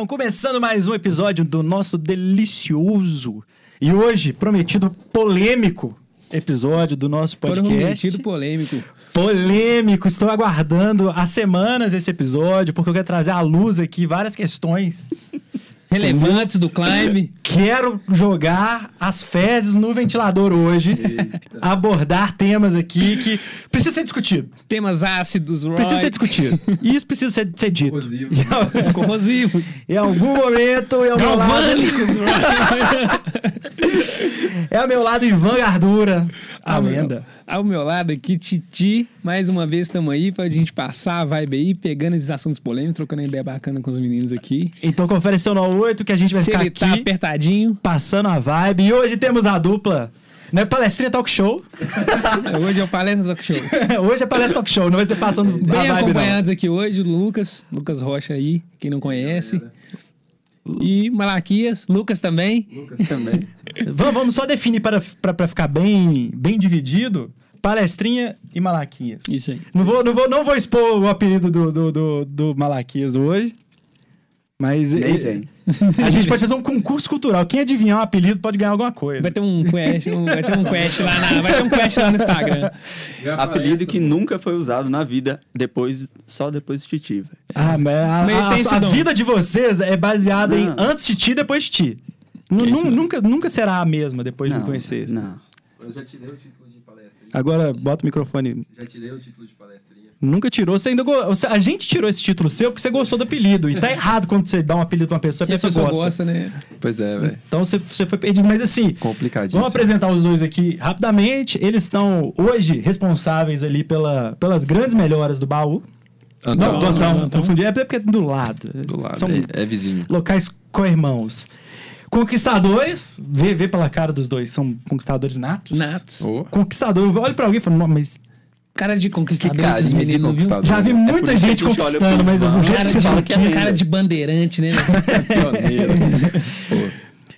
Então, começando mais um episódio do nosso delicioso e hoje prometido polêmico episódio do nosso podcast. Prometido polêmico. Polêmico. Estou aguardando há semanas esse episódio porque eu quero trazer à luz aqui várias questões Relevantes do climb. Quero jogar as fezes no ventilador hoje, abordar temas aqui que precisa ser discutido. Temas ácidos, Roy. Precisa ser discutido. Isso precisa ser, ser dito. Corrosivo. corrosivos. Em algum momento, é ao meu lado, Galvânicos, Roy. é ao meu lado Ivan Gardura, a Ao meu- lenda. Ao meu lado aqui, Titi. Mais uma vez estamos aí pra gente passar a vibe aí, pegando esses assuntos polêmicos, trocando ideia bacana com os meninos aqui. Então confere seu nó 8 que a gente vai Se ficar ele tá aqui apertadinho. passando a vibe. E hoje temos a dupla, né? Palestrinha Talk Show. Hoje é o Palestra Talk Show. hoje é Palestra Talk Show, não vai ser passando a Bem vibe não. acompanhados aqui hoje, o Lucas. Lucas Rocha aí, quem não conhece. E Malaquias, Lucas também. Lucas também. Vamos, vamos só definir para, para, para ficar bem, bem dividido. Palestrinha e Malaquias. Isso aí. Não vou, não vou, não vou expor o apelido do, do, do, do Malaquias hoje. Mas Nem vem. a gente pode fazer um concurso cultural. Quem adivinhar o apelido pode ganhar alguma coisa. Vai ter um quest, um- vai ter um quest lá na, vai ter um quest lá no Instagram. Apelido que nunca foi usado na vida, depois, só depois de Titi, velho. Ah, mas a, a- a dom. vida de vocês é baseada em Não. antes de ti, depois de ti. Nu- isso nu- mesmo. nunca, nunca será a mesma depois de me Não, conhecer. Não. Eu já tirei o título de palestra. Agora, bota o microfone. Já tirei o título de palestrinha. Nunca tirou. Você ainda go- A gente tirou esse título seu porque você gostou do apelido. E tá errado quando você dá um apelido pra uma pessoa e a pessoa, gosta. gosta, né? Pois é, velho. Então você, você foi perdido. Mas assim, Complicadíssimo. vamos apresentar os dois aqui rapidamente. Eles estão hoje responsáveis ali pela, pelas grandes melhoras do baú. Antão, não, do Antão. não, Antão. Confundi. É porque é do lado. Do lado. São É, é vizinho. locais co-irmãos. Conquistadores, vê, vê pela cara dos dois, são conquistadores natos. Natos. Ô, Conquistador, eu olho pra alguém e "Não, mas Cara de conquistador, Que esses de conquistador. já vi É muita a gente conquistando, mas o jeito Cara que você fala que é é. cara de bandeirante, né? Pioneiro. Pô,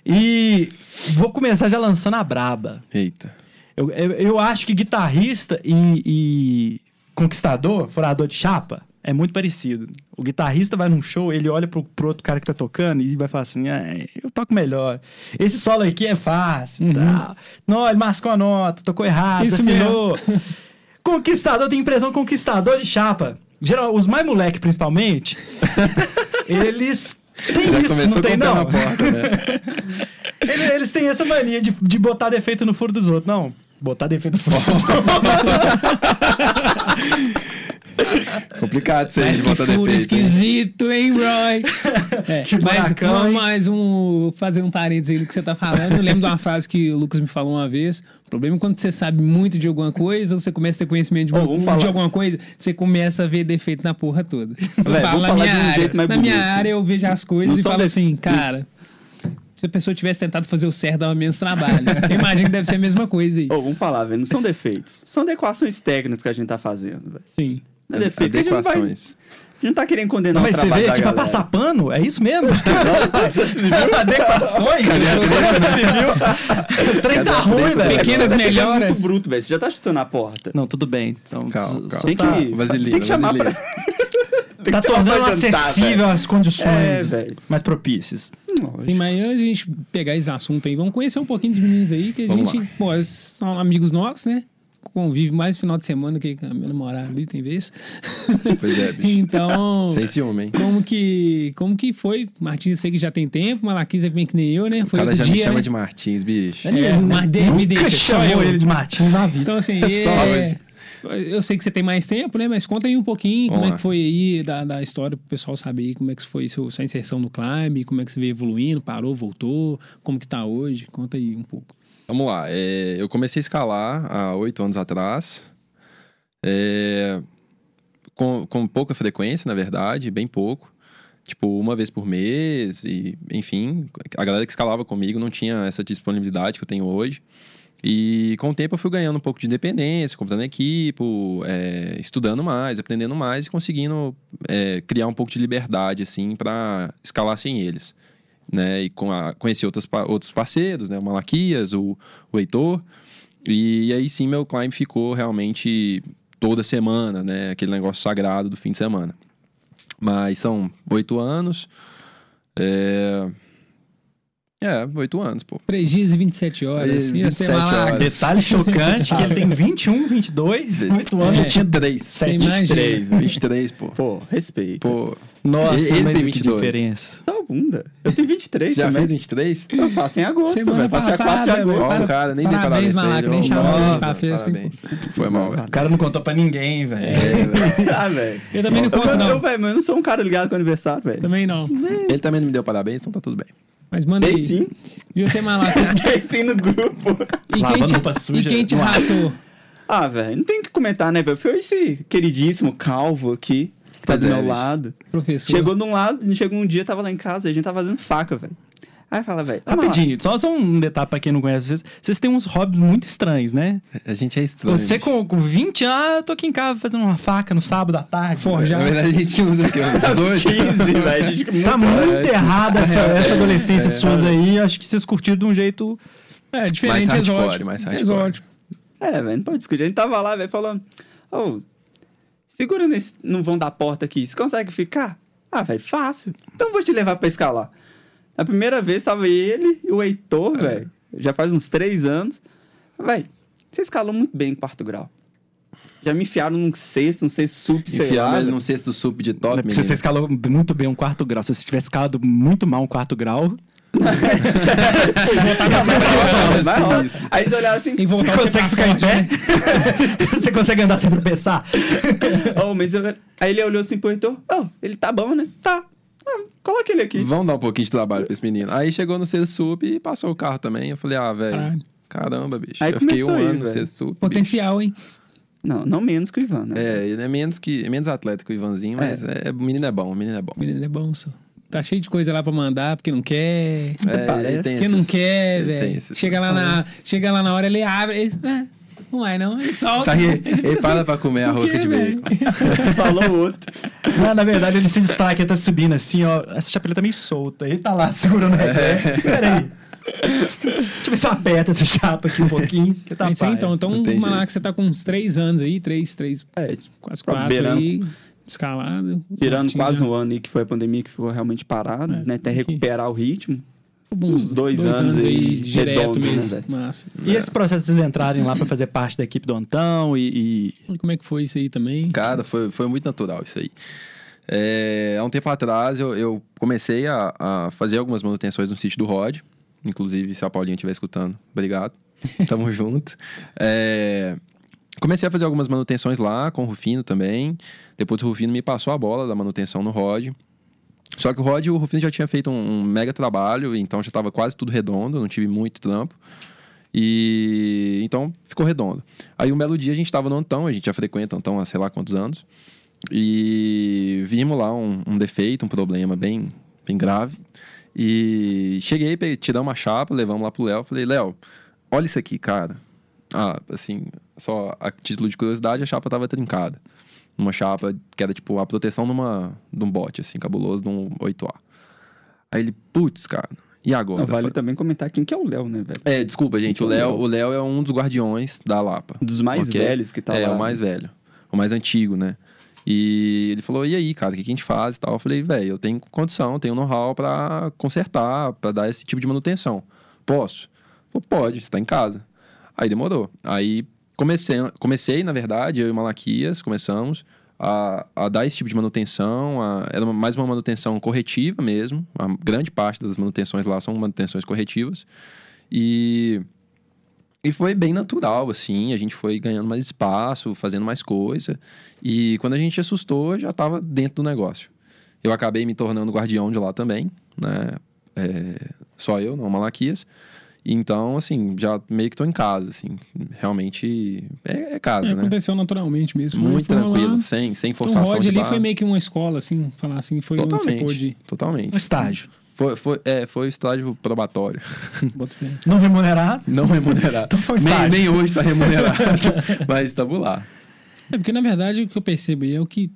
E vou começar já lançando a braba. eita. Eu, eu, eu acho que guitarrista e, e conquistador, furador de chapa, é muito parecido. O guitarrista vai num show, ele olha pro, pro outro cara que tá tocando e vai falar assim: ah, eu toco melhor. Esse solo aqui é fácil. Uhum. Tal. Não, ele mascou a nota, tocou errado, Isso desafinou. Conquistador, tem impressão conquistador de chapa. Geral, os mais moleque, principalmente, eles têm Já isso, não tem, não? porta, né? Ele- Eles têm essa mania de, de botar defeito no furo dos outros. Não, botar defeito no furo dos outros. Complicado isso aí de furo defeito. esquisito, hein, Roy? É, Que mas mais um. Fazer um parênteses aí do que você tá falando. Eu lembro de uma frase que o Lucas me falou uma vez. O problema é quando você sabe muito de alguma coisa, ou você começa a ter conhecimento de, uma- de alguma coisa, você começa a ver defeito na porra toda. Eu Velho, falo na minha de um área. na minha área eu vejo as coisas Não e falo def- assim, cara. Se a pessoa tivesse tentado fazer o certo, dava menos trabalho. Eu imagino que deve ser a mesma coisa aí. Ô, vamos falar, velho. Não são defeitos. São adequações técnicas que a gente tá fazendo, velho. Sim. Não é defeito. porque A gente, não vai, a Adequações. gente não tá querendo condenar Não, o mas você trabalho veio da aqui pra galera. passar pano? É isso mesmo? viu? Adequações? o trem tá ruim, velho. É que Pequenas você tá chegando melhoras. muito bruto, velho. Você já tá chutando a porta. Não, tudo bem. Então, Calma, só calma. Tem tá, que, Vaselina, tem que chamar pra... tem tá que tornando acessível as condições É, velho. mais propícias. Sim, mas antes de a gente pegar esse assunto aí, vamos conhecer um pouquinho dos meninos aí, que a Vamos gente, pô, eles são amigos nossos, né? Convive mais final de semana que a minha namorada ali, tem vez. Pois é, bicho. então, Sem ciúme, hein? como que, como que foi? Martins, eu sei que já tem tempo, Malaquis é bem que nem eu, né? O Foi cara outro já me dia, chama né? de Martins, bicho. Ele É, mas de- me nunca deixa, só eu. ele de Martins na vida. Então, assim, Só é... eu sei que você tem mais tempo, né? Mas conta aí um pouquinho Vamos como é lá. que foi aí da, da história pro pessoal saber como é que foi seu, sua inserção no climb, como é que você veio evoluindo, parou, voltou, como que tá hoje. Conta aí um pouco. Vamos lá. é, eu comecei a escalar há oito anos atrás. É, com, com pouca frequência, na verdade, bem pouco. Tipo, uma vez por mês, e enfim, a galera que escalava comigo não tinha essa disponibilidade que eu tenho hoje. E com o tempo eu fui ganhando um pouco de independência, comprando equipe, é, estudando mais, aprendendo mais e conseguindo é, criar um pouco de liberdade, assim, para escalar sem eles. Né? E com a, conheci outros, outros parceiros, né? O Malaquias, o, o Heitor. E aí sim meu climb ficou realmente toda semana, né? Aquele negócio sagrado do fim de semana. Mas são oito anos. É. É, oito anos, pô. 3 dias e 27 horas. E Ia ser 27 malaca. horas. Detalhe chocante que ele tem 21, 22, 8 anos. É. eu tinha 23. Você imagina. 23, velho. 23, pô. Pô, respeito. Pô, Nossa, Ele- ele mas tem que 22. diferença. Só bunda. Eu tenho 23 você já fez 23? Eu faço em agosto, Semana velho. Faço dia 4 de agosto. Ó, o cara nem deu Parabéns, parabéns pra Malaca, ele. nem chamou ele pra festa? Parabéns. Foi mal, velho. O cara não contou pra ninguém, velho. ah, velho. Eu também não Eu, conto, eu, não. velho, mas eu não sou um cara ligado com aniversário, velho. Também não. Ele também não me deu parabéns, então tá tudo bem. Mas manda Dei aí. sim. Viu você malaca? Dei sim no grupo. E quem te, roupa suja e quem te arrastou? Ah, velho, não tem o que comentar, né, velho? Foi esse queridíssimo calvo aqui, que tá Pois do é, meu bicho. lado. Professor. Chegou de um lado, chegou um dia, tava lá em casa, a gente tava fazendo faca, velho. Aí fala, velho. Rapidinho, só, só um detalhe pra quem não conhece vocês. Vocês têm uns hobbies muito estranhos, né? A gente é estranho. Você com, com 20 anos, ah, eu tô aqui em casa fazendo uma faca no sábado à tarde. Forjar. Na verdade, a gente usa aqui uns 18. 15, velho. A gente Tá muito errada essa, essa adolescência é. suas aí. Acho que vocês curtiram de um jeito. É, diferente, Mais hardcore, exótico. mais hardcore. Exótico. É, velho, não pode discutir. A gente tava lá, velho, falando, ô, segura nesse, no vão da porta aqui, você consegue ficar? Ah, velho, fácil. Então vou te levar pra escalar. A primeira vez tava ele e o Heitor, É. velho, já faz uns três anos. Velho, você escalou muito bem em quarto grau. Já me enfiaram num sexto, num sexto sup, sei lá. Velho. num cesto sup de top, menino. você escalou muito bem um quarto grau. Se você tivesse escalado muito mal um quarto grau. Aí eles olharam assim, E você consegue ficar em forte, pé? você consegue andar sem tropeçar? oh, mas eu- aí ele olhou assim pro Heitor, oh, ele tá bom, né? Tá. Coloca ele aqui. Vamos dar um pouquinho de trabalho pra esse menino. Aí chegou no cesto sup e passou o carro também. Eu falei, ah, velho, caramba, bicho. Aí eu fiquei um aí, ano no velho. cesto sup. bicho. Potencial, hein? Não, não menos que o Ivan, né? É, ele é menos que é menos atleta que o Ivanzinho, mas é. o menino é bom, o menino é bom. O menino é bom, só. Tá cheio de coisa lá pra mandar, porque não quer. É, Parece. ele tem Porque não quer, velho. Chega lá, na, chega lá na hora, ele abre. Ele, é, não vai não. Ele solta. Sai- Ele para pra comer a rosca quê, de bacon. Falou o outro. Não, na verdade, ele se destaca, ele tá subindo assim, ó. Essa chapeleta tá meio solta. Ele tá lá segurando o reverb. Peraí. Deixa eu ver se eu aperto essa chapa aqui um pouquinho. Que tá É aí, então. Então, tem Malaca, jeito. você tá com uns três anos aí, três, três, É, quase Tá quatro beirando- aí, escalado. tirando quase já- um ano aí que foi a pandemia que ficou realmente parado, É, né? Até recuperar o ritmo. Uns dois anos aí, direto redondo, né, mesmo. velho? Massa. E esse processo de vocês entrarem lá pra fazer parte da equipe do Antão e. e- E como é que foi isso aí também? Cara, foi, foi muito natural isso aí. É, há um tempo atrás eu, eu comecei a, a fazer algumas manutenções no sítio do Rod. Inclusive, se a Paulinha estiver escutando, obrigado. Tamo junto. É, comecei a fazer algumas manutenções lá com o Rufino também. Depois o Rufino me passou a bola da manutenção no Rod. Só que o Rod, o Rufino já tinha feito um, um mega trabalho, então já estava quase tudo redondo, não tive muito trampo. E então ficou redondo. Aí um belo dia a gente estava no Antão, a gente já frequenta Antão há sei lá quantos anos. E vimos lá um, um defeito, um problema bem, bem grave. E cheguei, peguei, tiramos uma chapa, levamos lá pro Léo. Falei, Léo, olha isso aqui, cara. Ah, assim, só a título de curiosidade, a chapa tava trincada. Uma chapa que era tipo a proteção numa, de um bote, assim, cabuloso, de um 8A. Aí ele, putz, cara, e agora? Não, vale também comentar quem que é o Léo, né, velho? É, desculpa, gente. O Léo, o Léo é um dos guardiões da Lapa. Dos mais Ok? velhos que tá é, lá. o mais velho. O mais antigo, né? E ele falou: e aí, cara, o que que a gente faz e tal? Eu falei: velho, eu tenho condição, tenho know-how pra consertar, pra dar esse tipo de manutenção. Posso? Falou: pode, você tá em casa. Aí demorou. Aí comecei, comecei na verdade, eu e Malaquias começamos a, a dar esse tipo de manutenção. a- era mais uma manutenção corretiva mesmo. A grande parte das manutenções lá são manutenções corretivas. E e foi bem natural, assim. A gente foi ganhando mais espaço, fazendo mais coisa. E quando a gente assustou, já estava dentro do negócio. Eu acabei me tornando guardião de lá também, né? É, só eu, não Malaquias. Então, assim, já meio que tô em casa, assim. Realmente é, é casa, É, né? aconteceu naturalmente mesmo. Muito foi tranquilo, rolando. sem, sem Então, o forçação Rod de ali barra. foi meio que uma escola, assim, falar assim, foi onde você Totalmente, pôde. totalmente. Um estágio. Foi, foi, é, foi o estágio probatório. Não remunerado. Não remunerado. Então foi um nem, estágio. nem hoje tá remunerado. mas estamos lá. É porque, na verdade, o que eu percebo aí é o que,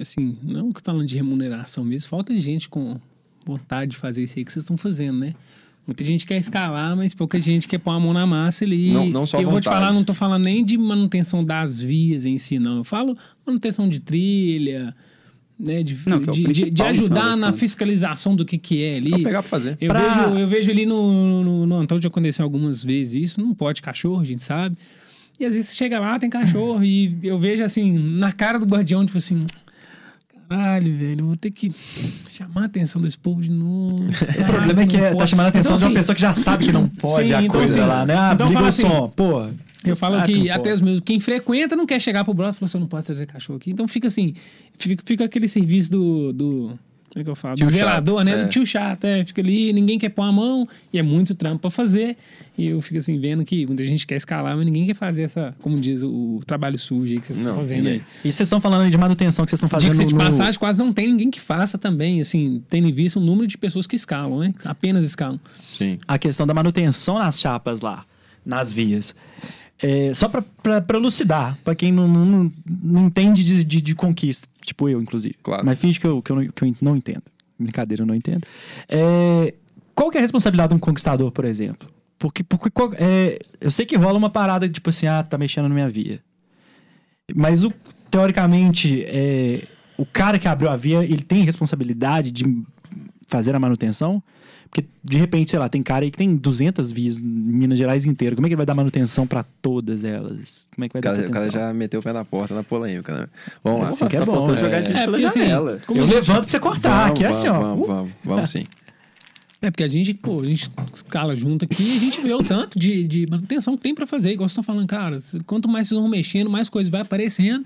assim, não que falando de remuneração mesmo, falta de gente com vontade de fazer isso aí que vocês estão fazendo, né? Muita gente quer escalar, mas pouca gente quer pôr a mão na massa ali. Não- não só E eu vou te falar, não tô falando nem de manutenção das vias em si, não. Eu falo manutenção de trilha, né? De, Não, que é de, de- de ajudar na contas. fiscalização do que, que é ali. Vou pegar pra fazer. Eu, Pra- vejo, eu vejo ali no, no, no Antônio já aconteceu algumas vezes isso. Não pode cachorro, a gente sabe. E às vezes você chega lá, tem cachorro, e eu vejo assim, na cara do guardião, tipo assim. Caralho, velho, vou ter que chamar a atenção desse povo de novo. O problema é que é, tá chamando a atenção de uma pessoa que já sabe que não pode sim, a então, coisa assim, lá, né? Ah, então liga o assim, som. Pô. Eu falo que até os meus. Quem frequenta não quer chegar pro brother e falar: você não pode trazer cachorro aqui. Então fica assim. Fica, fica aquele serviço do. do como é que eu falo? Tio do zelador, chato, né? é. Do tio chato, é. Fica ali, ninguém quer pôr a mão, e é muito trampo pra fazer. E eu fico assim, vendo que muita gente quer escalar, mas ninguém quer fazer essa, como diz, o, trabalho sujo aí que vocês estão Não, fazendo aí. ninguém. E vocês estão falando aí de manutenção que vocês estão fazendo Diga-se de no- passagem, quase não tem ninguém que faça também, assim, tendo em vista o número de pessoas que escalam, né? Apenas escalam. Sim. a questão da manutenção nas chapas lá, nas vias. É, só pra elucidar, pra quem não, não, não entende de, de, de conquista, tipo eu, inclusive. Claro. Mas finge que eu, que, eu não, que eu não entendo. Brincadeira, eu não entendo. É, qual que é a responsabilidade de um conquistador, por exemplo? Porque, porque é, eu sei que rola uma parada tipo assim, ah, tá mexendo na minha via. Mas o, teoricamente, é, o cara que abriu a via, ele tem responsabilidade de fazer a manutenção? Porque, de repente, sei lá, tem cara aí que tem 200 vias em Minas Gerais inteiro. Como é que ele vai dar manutenção pra todas elas? Como é que vai O dar cara, essa o cara já meteu o pé na porta, na polêmica, né? Vamos lá. Assim que é bom, é. jogar a gente É, pela porque assim, janela. como Eu gente- levanto pra você cortar, Vamos, aqui é assim, ó. vamos, vamos, vamos sim. É porque a gente, pô, a gente escala junto aqui e a gente vê o tanto de, de manutenção que tem pra fazer. Igual vocês estão falando, cara, quanto mais vocês vão mexendo, mais coisas vai aparecendo.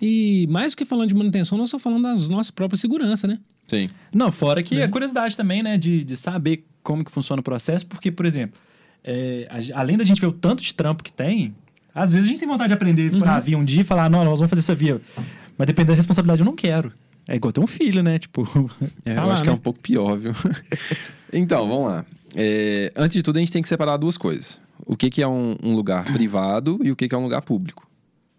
E mais do que falando de manutenção, nós estamos falando das nossas próprias segurança, né? Sim. Não, fora que a curiosidade também, né, de, de saber como que funciona o processo, porque, por exemplo, é, a- além da gente ver o tanto de trampo que tem, às vezes a gente tem vontade de aprender a furar a via um dia e falar, não, nós vamos fazer essa via. Mas dependendo da responsabilidade, eu não quero. É igual ter um filho, né? Tipo, É, Tá eu lá, acho que é né? um pouco pior, viu? então, vamos lá. É, antes de tudo, a gente tem que separar duas coisas. O que, que é um, um lugar privado e o que, que é um lugar público.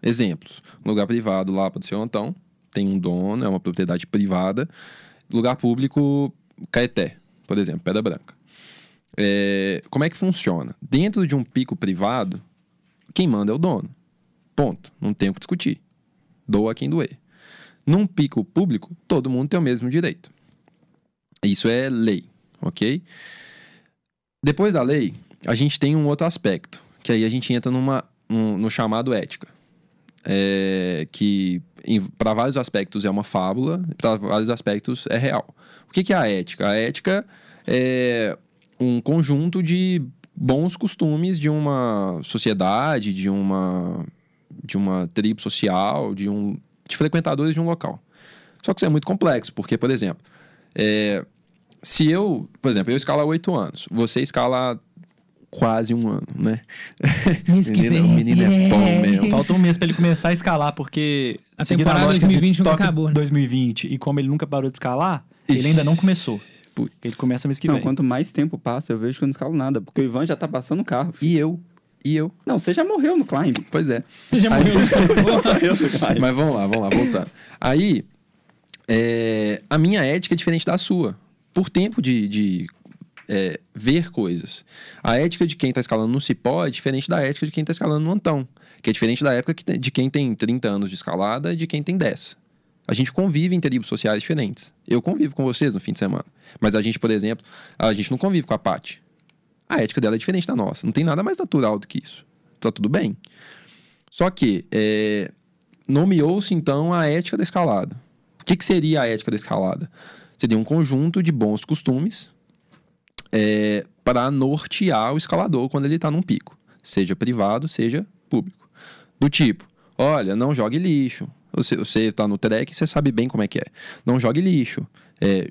Exemplos. Um lugar privado lá para o seu Antão, tem um dono, é uma propriedade privada. Lugar público, Caeté, por exemplo, Pedra Branca. É, como é que funciona? Dentro de um pico privado, quem manda é o dono. Ponto. Não tem o que discutir. Doa quem doer. Num pico público, todo mundo tem o mesmo direito. Isso é lei, ok? Depois da lei, a gente tem um outro aspecto, que aí a gente entra numa, num- no chamado ética. É, que para vários aspectos é uma fábula, para vários aspectos é real. O que, que é a ética? A ética é um conjunto de bons costumes de uma sociedade, de uma, de uma tribo social, de, um, de frequentadores de um local. Só que isso é muito complexo, porque, por exemplo, é, se eu, por exemplo, eu escalo há oito anos, você escala quase um ano, né? Mês que menino, vem. o menino é bom É. mesmo. falta um mês pra ele começar a escalar, porque... A temporada de 2020 nunca acabou, né? 2020, e como ele nunca parou de escalar, Ixi. ele ainda não começou. Putz. Ele começa mês que Não, vem. quanto mais tempo passa, eu vejo que eu não escalo nada. Porque o Ivan já tá passando o carro. E eu? E eu? Não, você já morreu no climb. Pois é. Você já morreu. morreu no climb. Mas vamos lá, vamos lá, voltando. Aí, é, a minha ética é diferente da sua. Por tempo de, de, é, ver coisas. A ética de quem está escalando no cipó é diferente da ética de quem está escalando no Antão. Que é diferente da época que de quem tem 30 anos de escalada e de quem tem 10. A gente convive em tribos sociais diferentes. Eu convivo com vocês no fim de semana. Mas a gente, por exemplo, a gente não convive com a Paty. A ética dela é diferente da nossa. Não tem nada mais natural do que isso. Tá tudo bem. Só que é, nomeou-se então a ética da escalada. O que, que seria a ética da escalada? Seria um conjunto de bons costumes é, para nortear o escalador quando ele está num pico, seja privado, seja público. Do tipo, olha, não jogue lixo. Você, está no trek, você sabe bem como é que é. Não jogue lixo. É,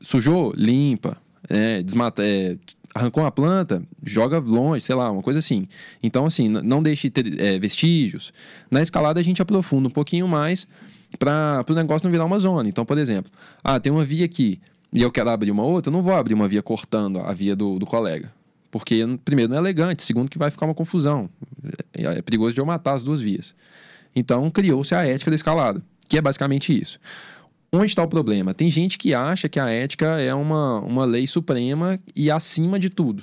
sujou, limpa. É, desmata, arrancou uma planta, joga longe, sei lá, uma coisa assim. Então, assim, não deixe ter é, vestígios. Na escalada, a gente aprofunda um pouquinho mais para o negócio não virar uma zona. Então, por exemplo, ah, tem uma via aqui e eu quero abrir uma outra, eu não vou abrir uma via cortando a via do, do colega. Porque, primeiro, não é elegante, segundo, que vai ficar uma confusão. É, é perigoso de eu matar as duas vias. Então, criou-se a ética da escalada, que é basicamente isso. Onde está o problema? Tem gente que acha que a ética é uma, uma lei suprema e acima de tudo.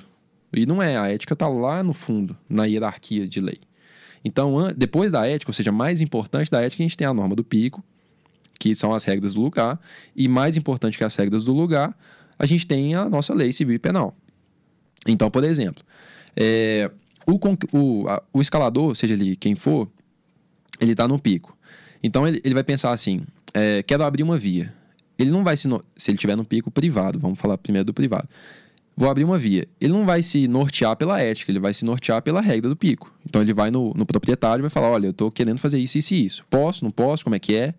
E não é, a ética está lá no fundo, na hierarquia de lei. Então, depois da ética, ou seja, mais importante da ética, a gente tem a norma do pico, que são as regras do lugar. E mais importante que as regras do lugar, a gente tem a nossa lei civil e penal. Então, por exemplo, é, o, o, a- o escalador, seja ele quem for, ele está no pico. Então ele, ele vai pensar assim: é, quero abrir uma via. Ele não vai se. Se ele estiver no pico privado, vamos falar primeiro do privado. Vou abrir uma via. Ele não vai se nortear pela ética, ele vai se nortear pela regra do pico. Então ele vai no, no proprietário e vai falar: olha, eu estou querendo fazer isso, isso e isso. Posso, não posso, como é que é?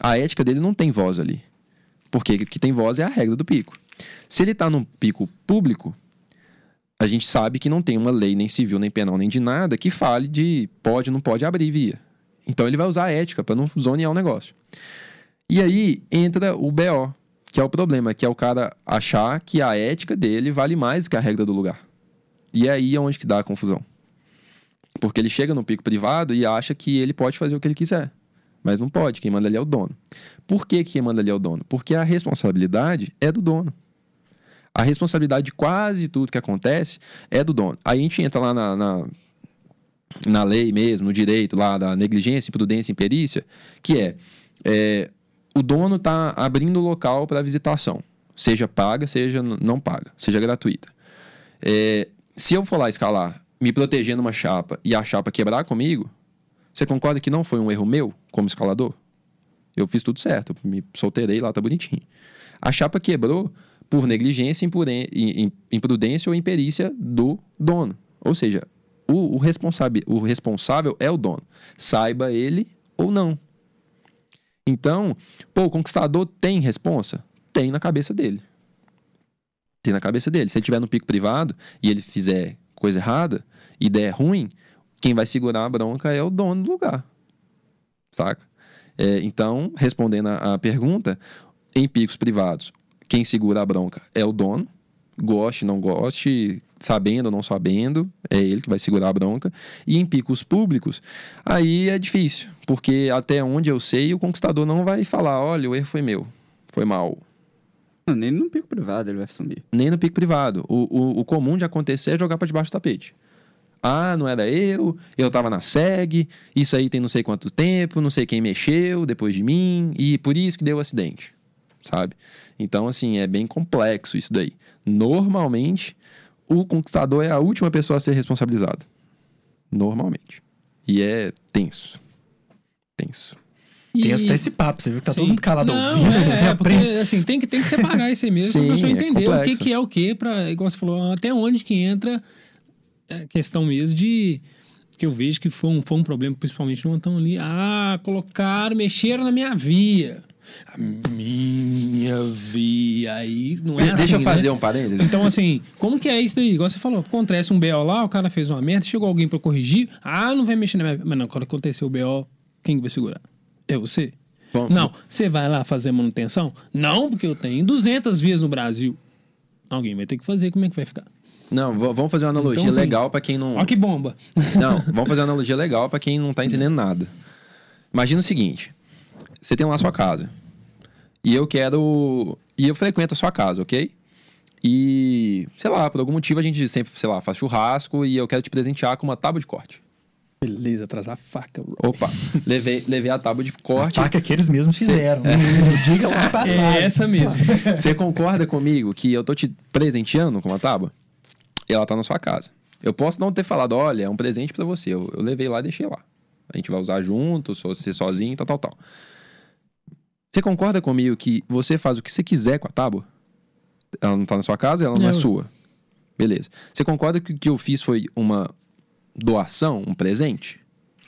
A ética dele não tem voz ali. Porque o que tem voz é a regra do pico. Se ele está num pico público, a gente sabe que não tem uma lei nem civil, nem penal, nem de nada que fale de pode não pode abrir via. Então ele vai usar a ética para não zonear o negócio. E aí entra o BO, que é o problema, que é o cara achar que a ética dele vale mais do que a regra do lugar. E aí é onde que dá a confusão. Porque ele chega no pico privado e acha que ele pode fazer o que ele quiser. Mas não pode, quem manda ali é o dono. Por que quem manda ali é o dono? Porque a responsabilidade é do dono. A responsabilidade de quase tudo que acontece é do dono. Aí a gente entra lá na, na, na lei mesmo, no direito lá da negligência, imprudência e imperícia, que é, é o dono está abrindo o local para visitação, seja paga, seja não paga, seja gratuita. É, se eu for lá escalar, me protegendo uma chapa e a chapa quebrar comigo, você concorda que não foi um erro meu como escalador? Eu fiz tudo certo, me solteirei lá, tá bonitinho. A chapa quebrou por negligência, imprudência ou imperícia do dono. Ou seja, o, o, responsável, o responsável é o dono. Saiba ele ou não. Então, pô, o conquistador tem responsa? Tem na cabeça dele. Tem na cabeça dele. Se ele estiver no pico privado e ele fizer coisa errada e der ruim, quem vai segurar a bronca é o dono do lugar. Saca? É, então, respondendo a, a pergunta, em picos privados, quem segura a bronca é o dono. Goste, não goste, sabendo ou não sabendo, é ele que vai segurar a bronca. E em picos públicos, aí é difícil, porque até onde eu sei, o conquistador não vai falar: olha, o erro foi meu, foi mal. Não, nem no pico privado ele vai assumir. Nem no pico privado. O, o, o comum de acontecer é jogar para debaixo do tapete. Ah, não era eu, eu tava na SEG, isso aí tem não sei quanto tempo, não sei quem mexeu depois de mim, e por isso que deu o acidente, sabe? Então, assim, é bem complexo isso daí. Normalmente, o conquistador é a última pessoa a ser responsabilizada. Normalmente. E é tenso. Tenso. Tem E- até esse papo, você viu que tá Sim. todo mundo calado não, ouvindo. É, é, porque, assim, tem que, tem que separar isso aí mesmo pra Sim, pessoa é entender o que, que é o que, pra, igual você falou, até onde que entra a questão mesmo de. Que eu vejo que foi um, foi um problema, principalmente no Antão ali. Ah, colocaram, mexeram na minha via. A minha via. Aí não é assim. Deixa eu fazer né? um parênteses. Então, assim, como que é isso daí? Igual você falou, acontece um BO lá, o cara fez uma merda, chegou alguém pra corrigir. Ah, não vai mexer na minha. Mas não, quando aconteceu o BO, quem que vai segurar? É você? Bom, Não, você vai lá fazer manutenção? Não, porque eu tenho 200 vias no Brasil. Alguém vai ter que fazer, como é que vai ficar? Não, vamos fazer uma analogia Então, assim, legal para quem não. Ó que bomba. Não, vamos fazer uma analogia legal para quem não tá entendendo nada. Imagina o seguinte: você tem lá a sua casa. E eu quero. E eu frequento a sua casa, ok? E, sei lá, por algum motivo a gente sempre, sei lá, faz churrasco e eu quero te presentear com uma tábua de corte. Beleza, atrasar a faca. bro. Opa, levei, levei a tábua de A corte. faca que eles mesmos fizeram. Diga-se de passagem. É essa mesmo. Você concorda comigo que eu tô te presenteando com uma tábua? E ela tá na sua casa. Eu posso não ter falado, olha, é um presente pra você. Eu, eu levei lá e deixei lá. A gente vai usar junto, só você sozinho, tal, tal, tal. Você concorda comigo que você faz o que você quiser com a tábua? Ela não tá na sua casa, ela não é Não. sua. Beleza. Você concorda que o que eu fiz foi uma doação, um presente?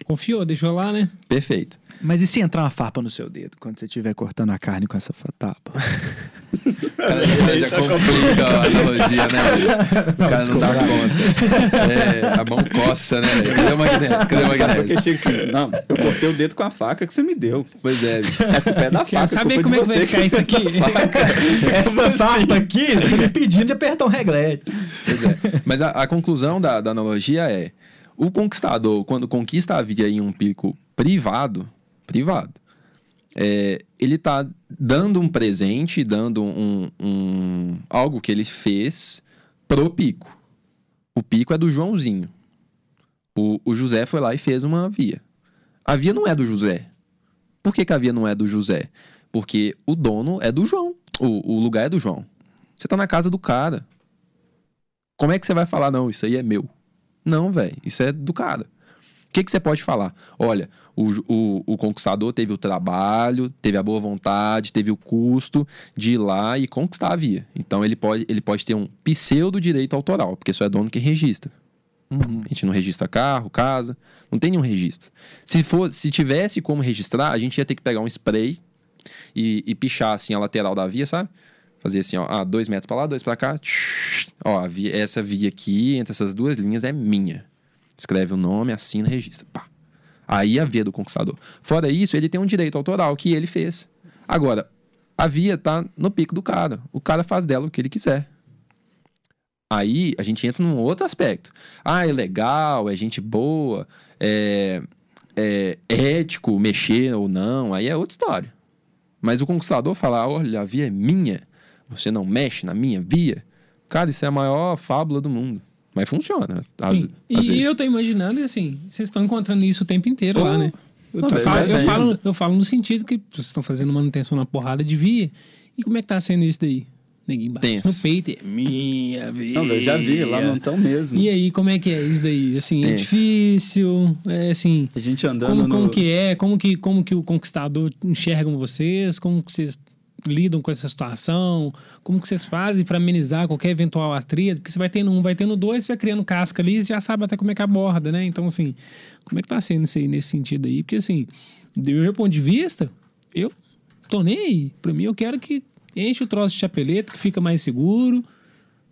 Confiou, deixou lá, né? Perfeito. Mas e se entrar uma farpa no seu dedo quando você estiver cortando a carne com essa tapa? Cara, já complica a analogia, né? O cara não dá conta. É, a mão coça, né? Cadê o magnésio? Cadê o Porque magnésio? chega assim, não, eu cortei o dedo com a faca que você me deu. Pois é, bicho. É com o pé da Quer faca. saber culpa como é que vai ficar isso aqui? Essa farpa aqui tá me pedindo de apertar um reglete. Pois é. Mas a, a conclusão da, da analogia é: o conquistador, quando conquista a via em um pico privado, privado, é, ele tá dando um presente, dando um, um- algo que ele fez pro pico. O pico é do Joãozinho. O, o José foi lá e fez uma via. A via não é do José. Por que, que a via não é do José? Porque o dono é do João. O, o lugar é do João. Você tá na casa do cara. Como é que você vai falar, não, isso aí é meu? Não, velho, isso é do cara. O que, que você pode falar? Olha, o, o, o conquistador teve o trabalho, teve a boa vontade, teve o custo de ir lá e conquistar a via. Então ele pode, ele pode ter um pseudo direito autoral, porque só é dono que registra. Uhum. A gente não registra carro, casa, não tem nenhum registro. Se, for, se tivesse como registrar, a gente ia ter que pegar um spray e, e pichar assim a lateral da via, sabe? Fazer assim, ó, ah, dois metros pra lá, dois pra cá. Ó, via- essa via aqui, entre essas duas linhas, é minha. Escreve o nome, assina, registra. Pá. Aí a via do conquistador. Fora isso, ele tem um direito autoral que ele fez. Agora, a via tá no pico do cara. O cara faz dela o que ele quiser. Aí a gente entra num outro aspecto. Ah, é legal, é gente boa, é, é ético mexer ou não, aí é outra história. Mas o conquistador falar, olha, a via é minha, você não mexe na minha via, cara, isso é a maior fábula do mundo. Mas funciona, às, Sim. às E vezes. eu tô imaginando, assim, vocês estão encontrando isso o tempo inteiro Oh. lá, né? Eu, Não, tô falo, eu, falo, eu falo no sentido que vocês estão fazendo manutenção na porrada de via. E como é que tá sendo isso daí? Ninguém bate Tenso. no peito. É minha via. Não, eu já vi, lá não estão mesmo. E aí, como é que é isso daí? Assim, é Tenso. difícil, é assim... A gente andando Como, no... como que é? Como que, como que o conquistador enxergam vocês? Como que vocês lidam com essa situação? Como que vocês fazem para amenizar qualquer eventual atrito? Porque você vai tendo um, vai tendo dois, você vai criando casca ali, você já sabe até como é que aborda, né? Então, assim, como é que tá sendo isso aí nesse sentido aí? Porque, assim, do meu ponto de vista, eu tô nem aí. Pra mim, eu quero que enche o troço de chapeleta, que fica mais seguro.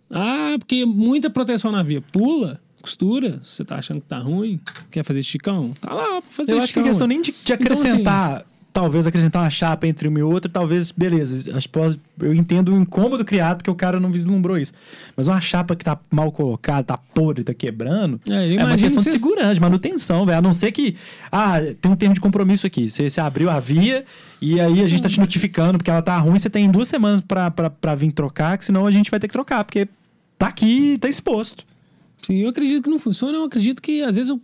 Ah, porque muita proteção na via. Pula, costura, você tá achando que tá ruim, quer fazer esticão? Tá lá pra fazer Eu acho que a esticão. questão nem de, de Então, acrescentar, talvez acrescentar uma chapa entre uma e outra, talvez, beleza. Pode- eu entendo o incômodo criado porque o cara não vislumbrou isso. Mas uma chapa que tá mal colocada, tá podre, tá quebrando, É, é, uma questão que de segurança, de manutenção, velho. A não ser que, ah, tem um termo de compromisso aqui. Você, você abriu a via e aí a gente tá te notificando porque ela tá ruim, você tem duas semanas pra vir trocar, que senão a gente vai ter que trocar, porque tá aqui, tá exposto. Sim, eu acredito que não funciona. Eu acredito que às vezes o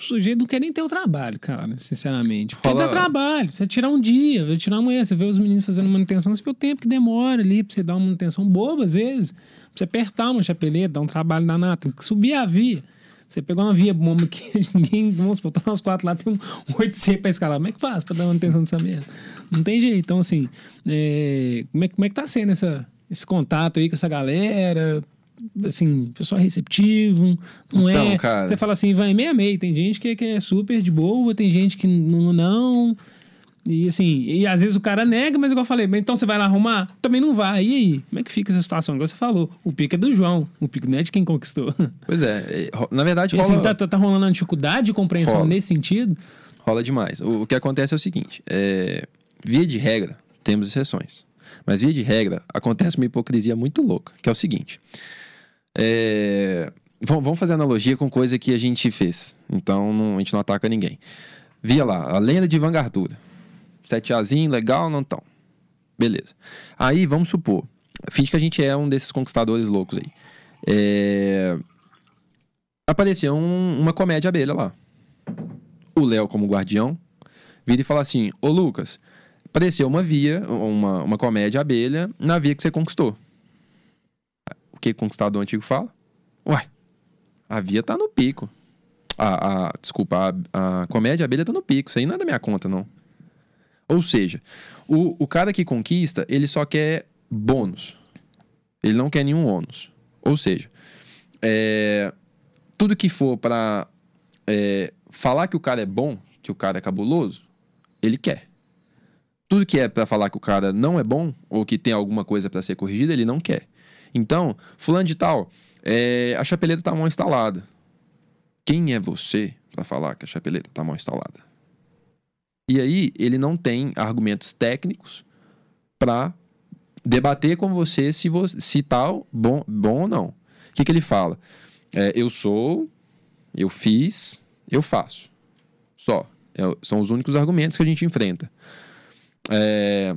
sujeito não quer nem ter o trabalho, cara, sinceramente. Porque Rola- dá trabalho. Você tirar um dia, vai tirar amanhã, você vê os meninos fazendo manutenção, você vê o tempo que demora ali pra você dar uma manutenção boba, às vezes. Pra você apertar uma chapeleta, dar um trabalho danado, tem que subir a via. Você pegou uma via bomba que ninguém, vamos supor, tá nós quatro lá, tem um 8C pra escalar. Como é que faz pra dar manutenção dessa merda? Não tem jeito. Então, assim, é, como, é, como é que tá sendo essa, esse contato aí com essa galera? Assim, pessoal receptivo, não Então, é? cara- Você fala assim, vai meia meia. Tem gente que, que é super de boa, tem gente que não, não. E assim, e às vezes o cara nega, mas igual eu falei, então você vai lá arrumar? Também não vai. E aí? Como é que fica essa situação? Igual você falou, o pico é do João, o pico não é de quem conquistou. Pois é, é, na verdade E rola, assim, tá, tá, tá rolando uma dificuldade de compreensão Rola. nesse sentido? rola demais. O, o que acontece é o seguinte, é, via de regra, temos exceções. Mas via de regra, acontece uma hipocrisia muito louca, que é o seguinte. É, vamos, fazer analogia com coisa que a gente fez. Então não- a gente não ataca ninguém. Via lá, a lenda de Vanguardura. 7Azinho, legal, não tão. Beleza. Aí, vamos supor, finge que a gente é um desses conquistadores loucos aí. É, Apareceu um- uma comédia abelha lá. O Léo, como guardião, vira e fala assim: Ô Lucas, apareceu uma via, uma, uma comédia abelha na via que você conquistou. Que conquistador antigo fala? Ué, a via tá no pico. A, a- desculpa, a, a comédia abelha tá no pico. Isso aí não é da minha conta, não. Ou seja, o, o cara que conquista, ele só quer bônus. Ele não quer nenhum ônus. Ou seja, é, tudo que for pra é, falar que o cara é bom, que o cara é cabuloso, ele quer. Tudo que é pra falar que o cara não é bom ou que tem alguma coisa pra ser corrigida, ele não quer. Então, fulano de tal, é, a chapeleta tá mal instalada. Quem é você pra falar que a chapeleta tá mal instalada? E aí, ele não tem argumentos técnicos pra debater com você se, se tal bom, bom ou não. O que, que ele fala? É, eu sou, eu fiz, eu faço. Só. É, são os únicos argumentos que a gente enfrenta. É,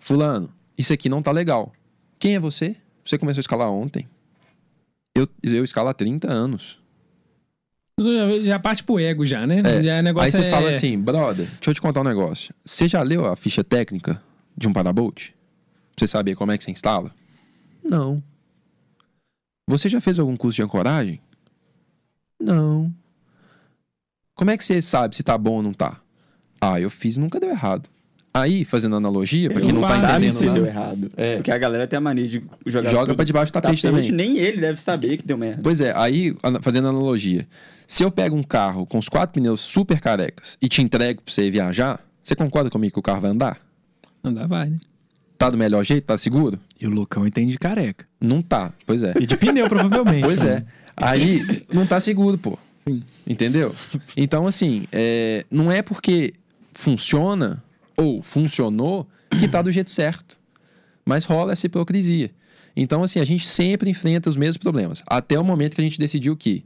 fulano, isso aqui não tá legal. Quem é você? Você começou a escalar ontem. Eu, eu escalo há 30 anos. Já, já parte pro ego já, né? É. Já, negócio Aí você é- fala assim, brother, deixa eu te contar um negócio. Você já leu a ficha técnica de um Parabolt? Pra você saber como é que você instala? Não. Você já fez algum curso de ancoragem? Não. Como é que você sabe se tá bom ou não tá? Ah, eu fiz e nunca deu errado. Aí, fazendo analogia, pra quem não tá sabe entendendo se nada, deu errado. É. Porque a galera tem a mania de jogar joga tudo pra debaixo do tapete, também. Nem ele deve saber que deu merda. Pois é, aí, fazendo analogia, se eu pego um carro com os quatro pneus super carecas e te entrego pra você viajar, você concorda comigo que o carro vai andar? Andar vai, né? Tá do melhor jeito? Tá seguro? E o Lucão entende de careca. Não tá, pois é. E de pneu, provavelmente. Pois é. Aí não tá seguro, pô. Sim. Entendeu? Então, assim, é, não é porque funciona ou funcionou que tá do jeito certo. Mas rola essa hipocrisia. Então, assim, a gente sempre enfrenta os mesmos problemas. Até o momento que a gente decidiu que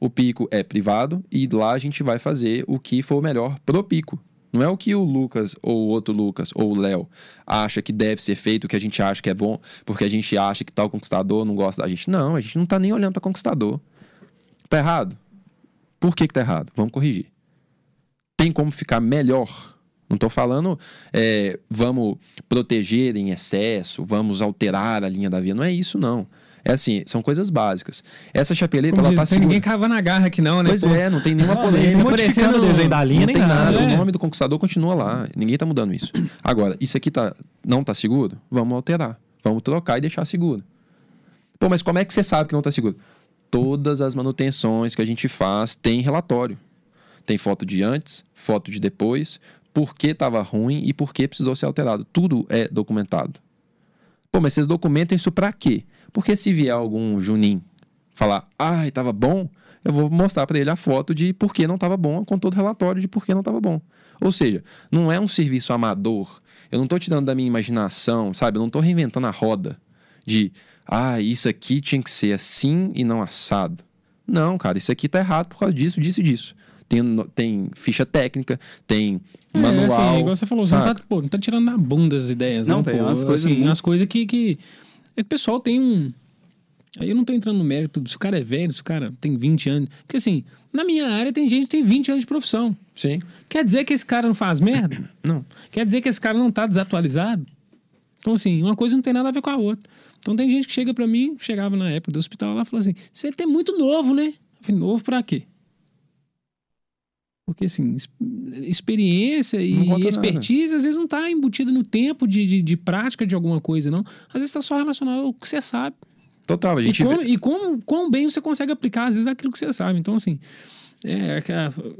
o pico é privado e lá a gente vai fazer o que for melhor pro pico. Não é o que o Lucas ou o outro Lucas ou o Léo acha que deve ser feito, o que a gente acha que é bom, porque a gente acha que tal conquistador não gosta da gente. Não, a gente não tá nem olhando para conquistador. Tá errado? Por que, que tá errado? Vamos corrigir. Tem como ficar melhor. Não estou falando é, vamos proteger em excesso, vamos alterar a linha da via. Não é isso, não. É assim, são coisas básicas. Essa chapeleta, Como ela diz, tá não tem ninguém segura. cavando a garra aqui não, né? Pois pô? é, não tem nenhuma Não, polêmica. nem Tá modificando parecendo- o desenho da linha, não nem tem nada. nada. É. O nome do conquistador continua lá. Ninguém tá mudando isso. Agora, isso aqui tá, não tá seguro? Vamos alterar. Vamos trocar e deixar seguro. Pô, mas como é que você sabe que não tá seguro? Todas as manutenções que a gente faz tem relatório. Tem foto de antes, foto de depois, por que estava ruim e por que precisou ser alterado. Tudo é documentado. Pô, mas vocês documentam isso pra quê? Porque se vier algum Junim falar, ai, tava bom, eu vou mostrar pra ele a foto de por que não tava bom, com todo o relatório de por que não tava bom. Ou seja, não é um serviço amador. Eu não tô tirando da minha imaginação, sabe? Eu não tô reinventando a roda de, ah, isso aqui tinha que ser assim e não assado. Não, cara, isso aqui tá errado por causa disso, disso e disso. Tem, tem ficha técnica, tem É, manual. assim, igual você falou, você não tá, pô, não tá tirando na bunda as ideias, Não, não, velho, pô. umas coisas assim, muito- umas coisas que, que... é que O pessoal tem um... Aí eu não tô entrando no mérito se o cara é velho, se o cara tem 20 anos. Porque assim, na minha área tem gente que tem 20 anos de profissão. Sim. Quer dizer que esse cara não faz merda? Não. Quer dizer que esse cara não tá desatualizado? Então, assim, uma coisa não tem nada a ver com a outra. Então, tem gente que chega pra mim, chegava na época do hospital lá e falou assim: você é muito novo, né? Eu falei: novo pra quê? Porque, assim, experiência e expertise às vezes não tá embutida no tempo de, de, de prática de alguma coisa, não. Às vezes tá só relacionado ao que você sabe. Total, a E, gente como, vê- e como, quão bem você consegue aplicar, às vezes, aquilo que você sabe. Então, assim, é,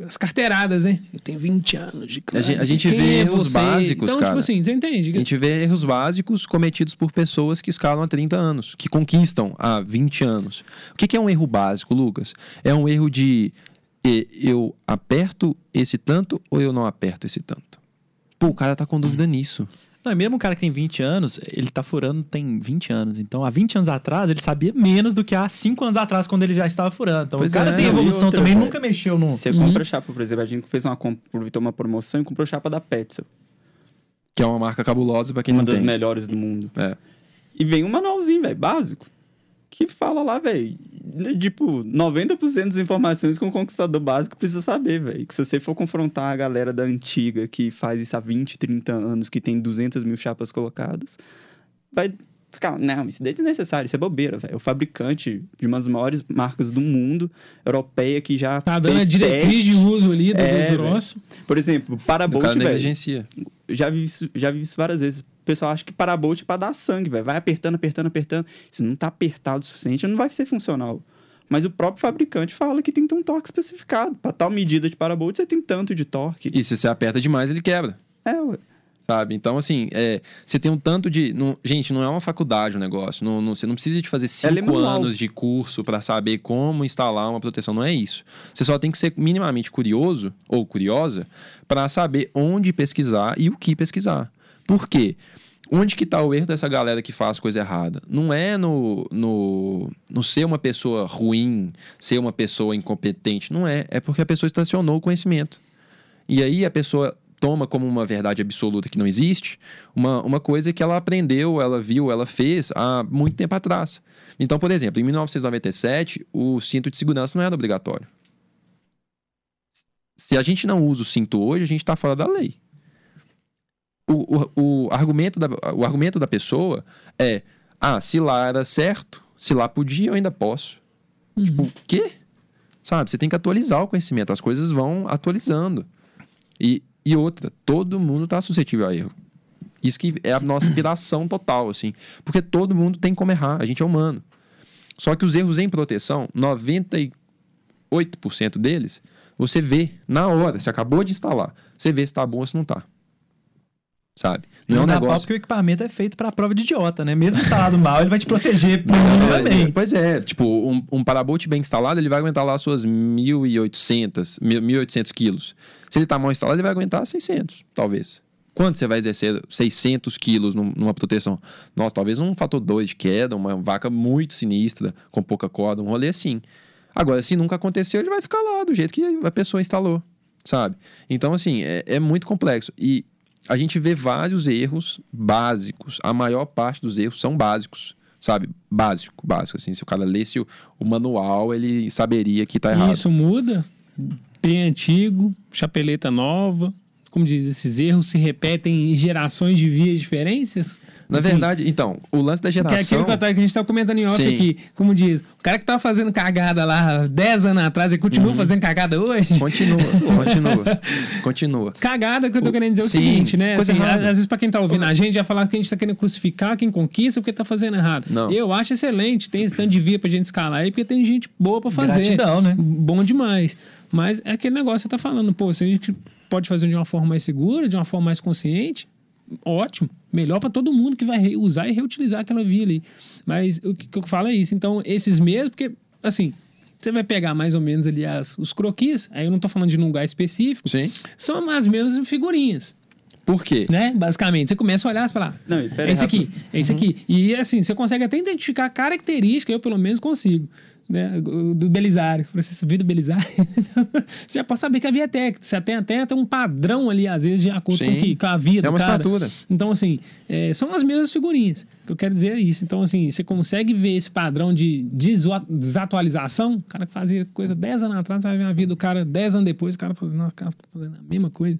as carteiradas, né? Eu tenho 20 anos de A gente- a gente Quem vê é erros você? básicos, Então, cara. tipo assim, você entende? A gente vê erros básicos cometidos por pessoas que escalam há 30 anos, que conquistam há 20 anos. O que que é um erro básico, Lucas? É um erro de eh, eu aperto esse tanto ou eu não aperto esse tanto? Pô, o cara tá com dúvida nisso. Não, e mesmo um cara que tem 20 anos, ele tá furando tem 20 anos. Então, há 20 anos atrás, ele sabia menos do que há 5 anos atrás, quando ele já estava furando. Então, Pois o cara é, tem e evolução outra, também, velho. nunca mexeu no... Você Uhum. compra chapa, por exemplo, a gente fez uma aproveitou uma promoção e comprou chapa da Petzl, Que é uma marca cabulosa pra quem uma não das tem. melhores do mundo. É. E vem um manualzinho, velho, básico, que fala lá, velho, tipo, 90% das informações que um conquistador básico precisa saber, velho. Que se você for confrontar a galera da antiga que faz isso há 20, 30 anos, que tem 200 mil chapas colocadas, vai ficar, não, isso daí é desnecessário, isso é bobeira, velho. O fabricante de uma das maiores marcas do mundo, europeia, que já Tá dando a diretriz teste. de uso ali do, É, do troço. Por exemplo, O Parabolt, velho já vi isso, já vi isso várias vezes. O pessoal acha que Parabolt é pra dar sangue, velho. Vai apertando, apertando, apertando. Se não tá apertado o suficiente, não vai ser funcional. Mas o próprio fabricante fala que tem que ter um torque especificado. Pra tal medida de Parabolt, você tem tanto de torque. E se você aperta demais, ele quebra. É, ué. Sabe? Então, assim, é, você tem um tanto de. não- gente, não é uma faculdade o negócio. Não, não- você não precisa de fazer é cinco manual. anos de curso para saber como instalar uma proteção. Não é isso. Você só tem que ser minimamente curioso ou curiosa para saber onde pesquisar e o que pesquisar. Por quê? Onde que tá o erro dessa galera que faz coisa errada? Não é no, no, no ser uma pessoa ruim, ser uma pessoa incompetente. Não é. É porque a pessoa estacionou o conhecimento. E aí a pessoa toma como uma verdade absoluta que não existe, uma, uma coisa que ela aprendeu, ela viu, ela fez há muito tempo atrás. Então, por exemplo, em 1997, o cinto de segurança não era obrigatório. se a gente não usa o cinto hoje, a gente tá fora da lei. O, o, o, argumento da, o argumento da pessoa é: ah, se lá era certo, se lá podia, eu ainda posso. Tipo, o quê? Sabe? Você tem que atualizar o conhecimento, as coisas vão atualizando. E, e outra, todo mundo tá suscetível a erro. Isso que é a nossa piração total, assim. Porque todo mundo tem como errar, a gente é humano. Só que os erros em proteção, 98% deles, você vê na hora, você acabou de instalar, você vê se tá bom ou se não tá. Sabe? Não, Não, é um dá pau negócio. porque o equipamento é feito pra prova de idiota, né? Mesmo instalado mal, ele vai te proteger é- minimamente. pois é, tipo, um, um parabolt bem instalado, ele vai aguentar lá suas 1.800, 1.800 quilos. Se ele tá mal instalado, ele vai aguentar 600, talvez. Quanto você vai exercer 600 quilos num- numa proteção? Nossa, talvez um fator 2 de queda, uma vaca muito sinistra, com pouca corda, um rolê assim. Agora, se nunca aconteceu, ele vai ficar lá do jeito que a pessoa instalou, sabe? Então, assim, é, é muito complexo. E a gente vê vários erros básicos. A maior parte dos erros são básicos, sabe? Básico, básico. Assim, se o cara lesse o, o manual, ele saberia que tá errado. Isso muda. Bem antigo, chapeleta nova. Como diz, esses erros se repetem em gerações de vias diferentes. Na Assim, verdade, então, o lance da Que é geração... aquilo que, eu tava- que a gente tava comentando em off Sim. aqui. Como diz, o cara que tava fazendo cagada lá 10 anos atrás e continua Uhum. fazendo cagada hoje. Continua, continua, continua. Cagada que eu tô O- querendo dizer é o sim, seguinte, né? coisa Assim, errada. às vezes, pra quem tá ouvindo a gente, já falar que a gente tá querendo crucificar quem conquista porque tá fazendo errado. Não. Eu acho excelente, tem esse tanto de via pra gente escalar aí, porque tem gente boa pra fazer. Gratidão, né? Bom demais. Mas é aquele negócio que você tá falando, pô, se a gente pode fazer de uma forma mais segura, de uma forma mais consciente, ótimo. Melhor pra todo mundo que vai usar e reutilizar aquela via ali. Mas o que que eu falo é isso. Então, esses mesmos, porque, assim, você vai pegar mais ou menos ali as, os croquis, aí eu não tô falando de um lugar específico, Sim. são as mesmas figurinhas, Por quê? né? Basicamente, você começa a olhar e falar, Não, e é aí, esse aqui, é esse Uhum. aqui. E assim, você consegue até identificar características, eu pelo menos consigo, né? Do Belisário. Você sabia do Belisário? você já pode saber que a via é técnica. Você tem até, até um padrão ali, às vezes, de acordo com, que, com a via É uma cara. assinatura. Então, assim, é, são as mesmas figurinhas. O que eu quero dizer é isso. Então, assim, você consegue ver esse padrão de desatualização. O cara que fazia coisa 10 anos atrás, você vai ver a vida do cara 10 anos depois, o cara fazendo, "Nossa, o cara tá fazendo a mesma coisa.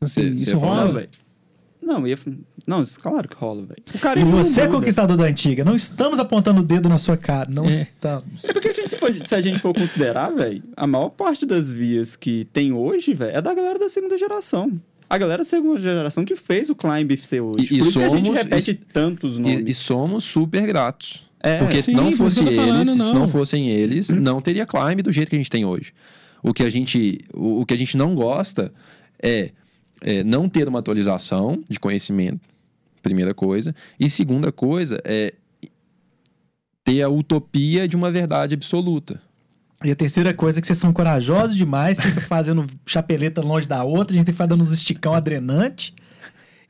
Assim, Cê- isso cê rola. Velho. Não, ia... não, isso claro que rola, velho. O cara E não você é conquistador da antiga. Não estamos apontando o dedo na sua cara. Não É. estamos. É porque a gente, se, for- se a gente for considerar, velho, a maior parte das vias que tem hoje, velho, é da galera da segunda geração. A galera da segunda geração que fez o Climb ser hoje. E- e Por isso que a gente somos- repete e- tantos nomes. E, e somos super gratos. É, Porque sim, se não fosse eles, falando, se não. não fossem eles, não teria climb do jeito que a gente tem hoje. O que a gente, o, o que a gente não gosta é, é não ter uma atualização de conhecimento, primeira coisa. E segunda coisa é ter a utopia de uma verdade absoluta. E a terceira coisa é que vocês são corajosos demais, fica fazendo chapeleta longe da outra, a gente tem que ficar dando uns esticão adrenante.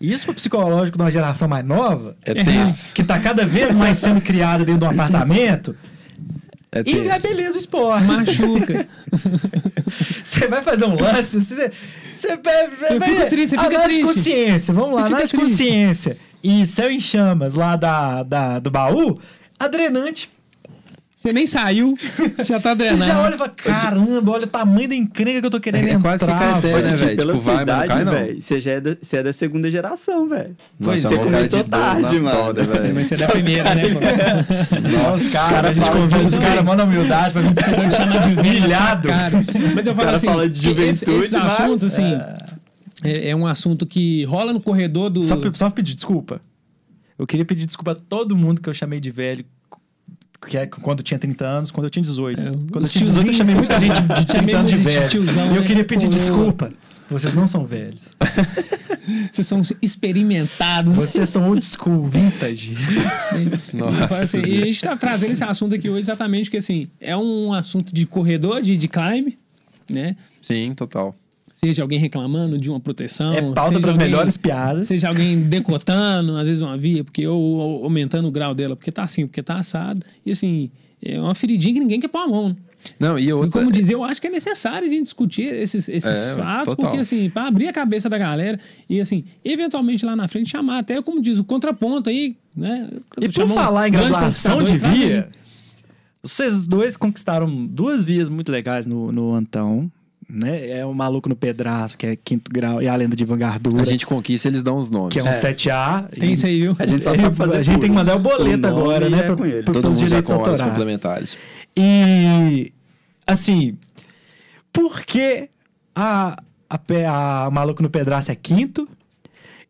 Isso pro psicológico de uma geração mais nova, É tenso. que tá cada vez mais sendo criada dentro de um apartamento, É e tenso. beleza o esporte. Machuca. Você vai fazer um lance, você. Você vai. Eu fico triste, você fica de triste. consciência, vamos Você lá, fica triste. consciência. E céu em chamas lá da, da, do baú, adrenante. Você nem saiu, já tá Você drenando. já olha e fala: caramba, olha o tamanho da encrenca que eu tô querendo É entrar. quase que cai até, velho." né, pela Tipo, sua vai, idade, velho, você já é da, você é da segunda geração, velho. Você cara começou tarde, mano. toda, velho. Mas você é da primeira, né? pô? Nossa, os caras, a gente convida os caras, manda humildade pra vir de ser chamar de humilhado. Cara, mas eu falo cara assim, fala de que esse- juventude, esses mas- assuntos, assim, é, é um assunto que rola no corredor do... Só, só pedir desculpa. Eu queria pedir desculpa a todo mundo que eu chamei de velho. Que é quando eu tinha 30 anos, quando eu tinha 18. É, quando eu tinha 18, eu chamei muita gente de 30 Chamei anos de velho. tiozão, e eu né? queria pedir Pô. desculpa. Vocês não são velhos. Vocês são experimentados. Vocês são old school, vintage. Nossa, assim, e a gente tá trazendo esse assunto aqui hoje exatamente porque, assim, é um assunto de corredor, de, de climb, né? Sim, total. Seja alguém reclamando de uma proteção. É pauta para as melhores piadas. Seja alguém decotando, às vezes uma via, porque ou, ou aumentando o grau dela, porque tá assim, porque tá assado. E assim, é uma feridinha que ninguém quer pôr a mão. né? Não, e E outra... como dizer, eu acho que é necessário a gente discutir esses, esses É, fatos, total. porque assim, para abrir a cabeça da galera e assim, eventualmente lá na frente chamar até, como diz, o contraponto aí, né? E por falar em graduação de e via, vocês dois conquistaram duas vias muito legais no, no Antão. Né? É o Maluco no Pedaço, que é quinto grau, e a Lenda de Vangardura, A gente conquista, eles dão os nomes. que é um É. 7A. Tem isso aí, viu? A gente só sabe fazer A gente puro. tem que mandar o boleto O agora, né? é pra- com ele. pra- Todo mundo já direitos com horas autorais. complementares. E, assim, por que a, a, a Maluco no Pedaço é quinto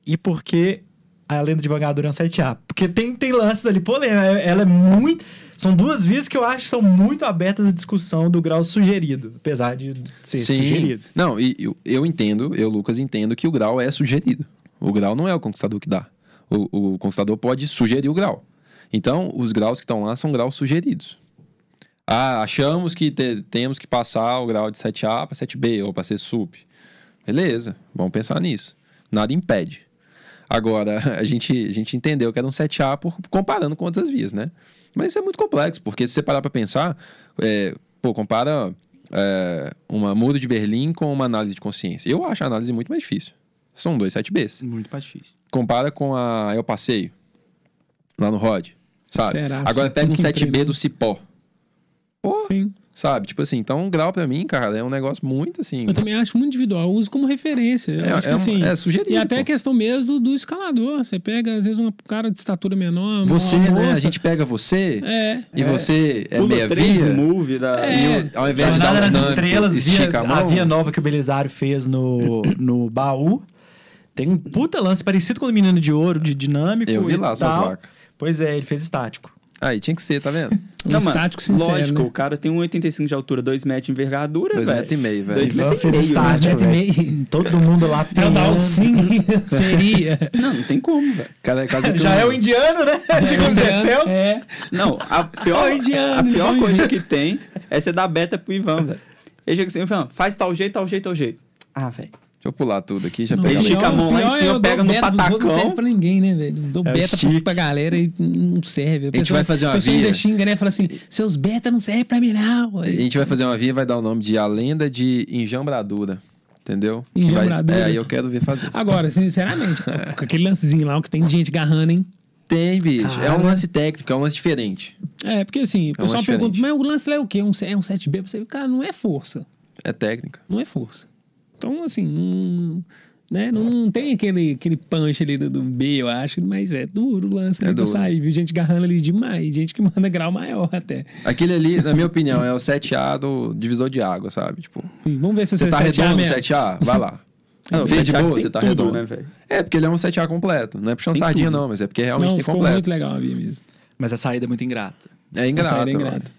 e por que a Lenda de Vangador é um 7A? Porque tem, tem lances ali polêmicos. Ela é muito... São duas vias que eu acho que são muito abertas à discussão do grau sugerido, apesar de ser sugerido. Não, e eu, eu entendo, eu, Lucas, entendo que o grau é sugerido. O grau não é o conquistador que dá. O, o conquistador pode sugerir o grau. Então, os graus que estão lá são graus sugeridos. Ah, achamos que te- temos que passar o grau de 7A para 7B ou para ser sup. Beleza, vamos pensar nisso. Nada impede. Agora, a gente, a gente entendeu que era um 7A por, comparando com outras vias, né? Mas isso é muito complexo, porque se você parar para pensar, é, pô, compara é, uma muro de Berlim com uma análise de consciência. Eu acho a análise muito mais difícil. São dois 7Bs. Muito mais difícil. Compara com a Eu Passeio, lá no Rod, sabe? Será? Agora pega um que 7B emprego. do Cipó. Pô, Sim. Sabe? Tipo assim, então um grau pra mim, cara, é um negócio muito assim... Eu também acho muito individual. Eu uso como referência. Eu É- acho que é assim. é sugerido, E até pô. a questão mesmo do, do escalador. Você pega, às vezes, um cara de estatura menor. Você, moça. né? A gente pega você É. e você é Pula meia via. move da... É. E ao invés de dar Jornada um das dinâmico, Estrelas, via, a a via nova que o Belisário fez no, no baú. Tem um puta lance parecido com o Menino de Ouro, de dinâmico. Eu vi e lá suas vacas. Pois é, ele fez estático. Aí tinha que ser, tá vendo? Um estático sincero. lógico, né? o cara tem 1,85 de altura, 2 metros de envergadura, Dois velho. metros e meio, velho. Dois Ivan metros e meio, estático, dois metros e velho. Todo mundo lá É o penando. Dalcin seria. Não, não tem como, velho. Cara, é Já é o indiano, né? Segundo Zé É. Não, a pior, indiano, a pior coisa que tem é você dar beta pro Ivan, velho. Ele chega assim, Ivan, faz tal jeito, tal jeito, tal jeito. Ah, velho. Deixa eu pular tudo aqui, já estica a mão lá em é cima, eu pega no outros, Não patacão. serve pra ninguém, né, velho? Dou É o beta pra, pra galera e não serve. A gente vai fazer uma A pessoa via. ainda xinga, né? Fala assim, seus beta não servem pra mim, não. A gente vai fazer uma via e vai dar o nome de A Lenda de Enjambradura. Entendeu? Que vai- Enjambradura. É, aí eu quero ver fazer. Agora, sinceramente, com aquele lancezinho lá, o que tem de gente agarrando, hein? Tem, bicho. É Cara. um lance técnico, é um lance diferente. É, porque assim, o É um pessoal lance pergunta, diferente. mas o lance lá é o quê? Um, é um 7B pra você? Cara, não é força. É técnica. Não é força. Então, assim, não, né? não, não tem aquele, aquele punch ali do, do B, eu acho, mas é duro o lance É pra duro. sair. Viu gente agarrando ali demais, gente que manda grau maior até. Aquele ali, na minha opinião, é o 7A do divisor de água, sabe? Tipo, Sim, Vamos ver se você você, tá 7A redondo no mesmo. 7A? Vai lá. Não, Vê de o 7A boa, você tá tudo, redondo. né, velho? É, porque ele é um 7A completo. Não é puxando Tem sardinha, tudo. não, mas é porque realmente Não, tem ficou completo. muito legal a via mesmo. Mas a saída é muito ingrata. É ingrato. Essa era mano. ingrata.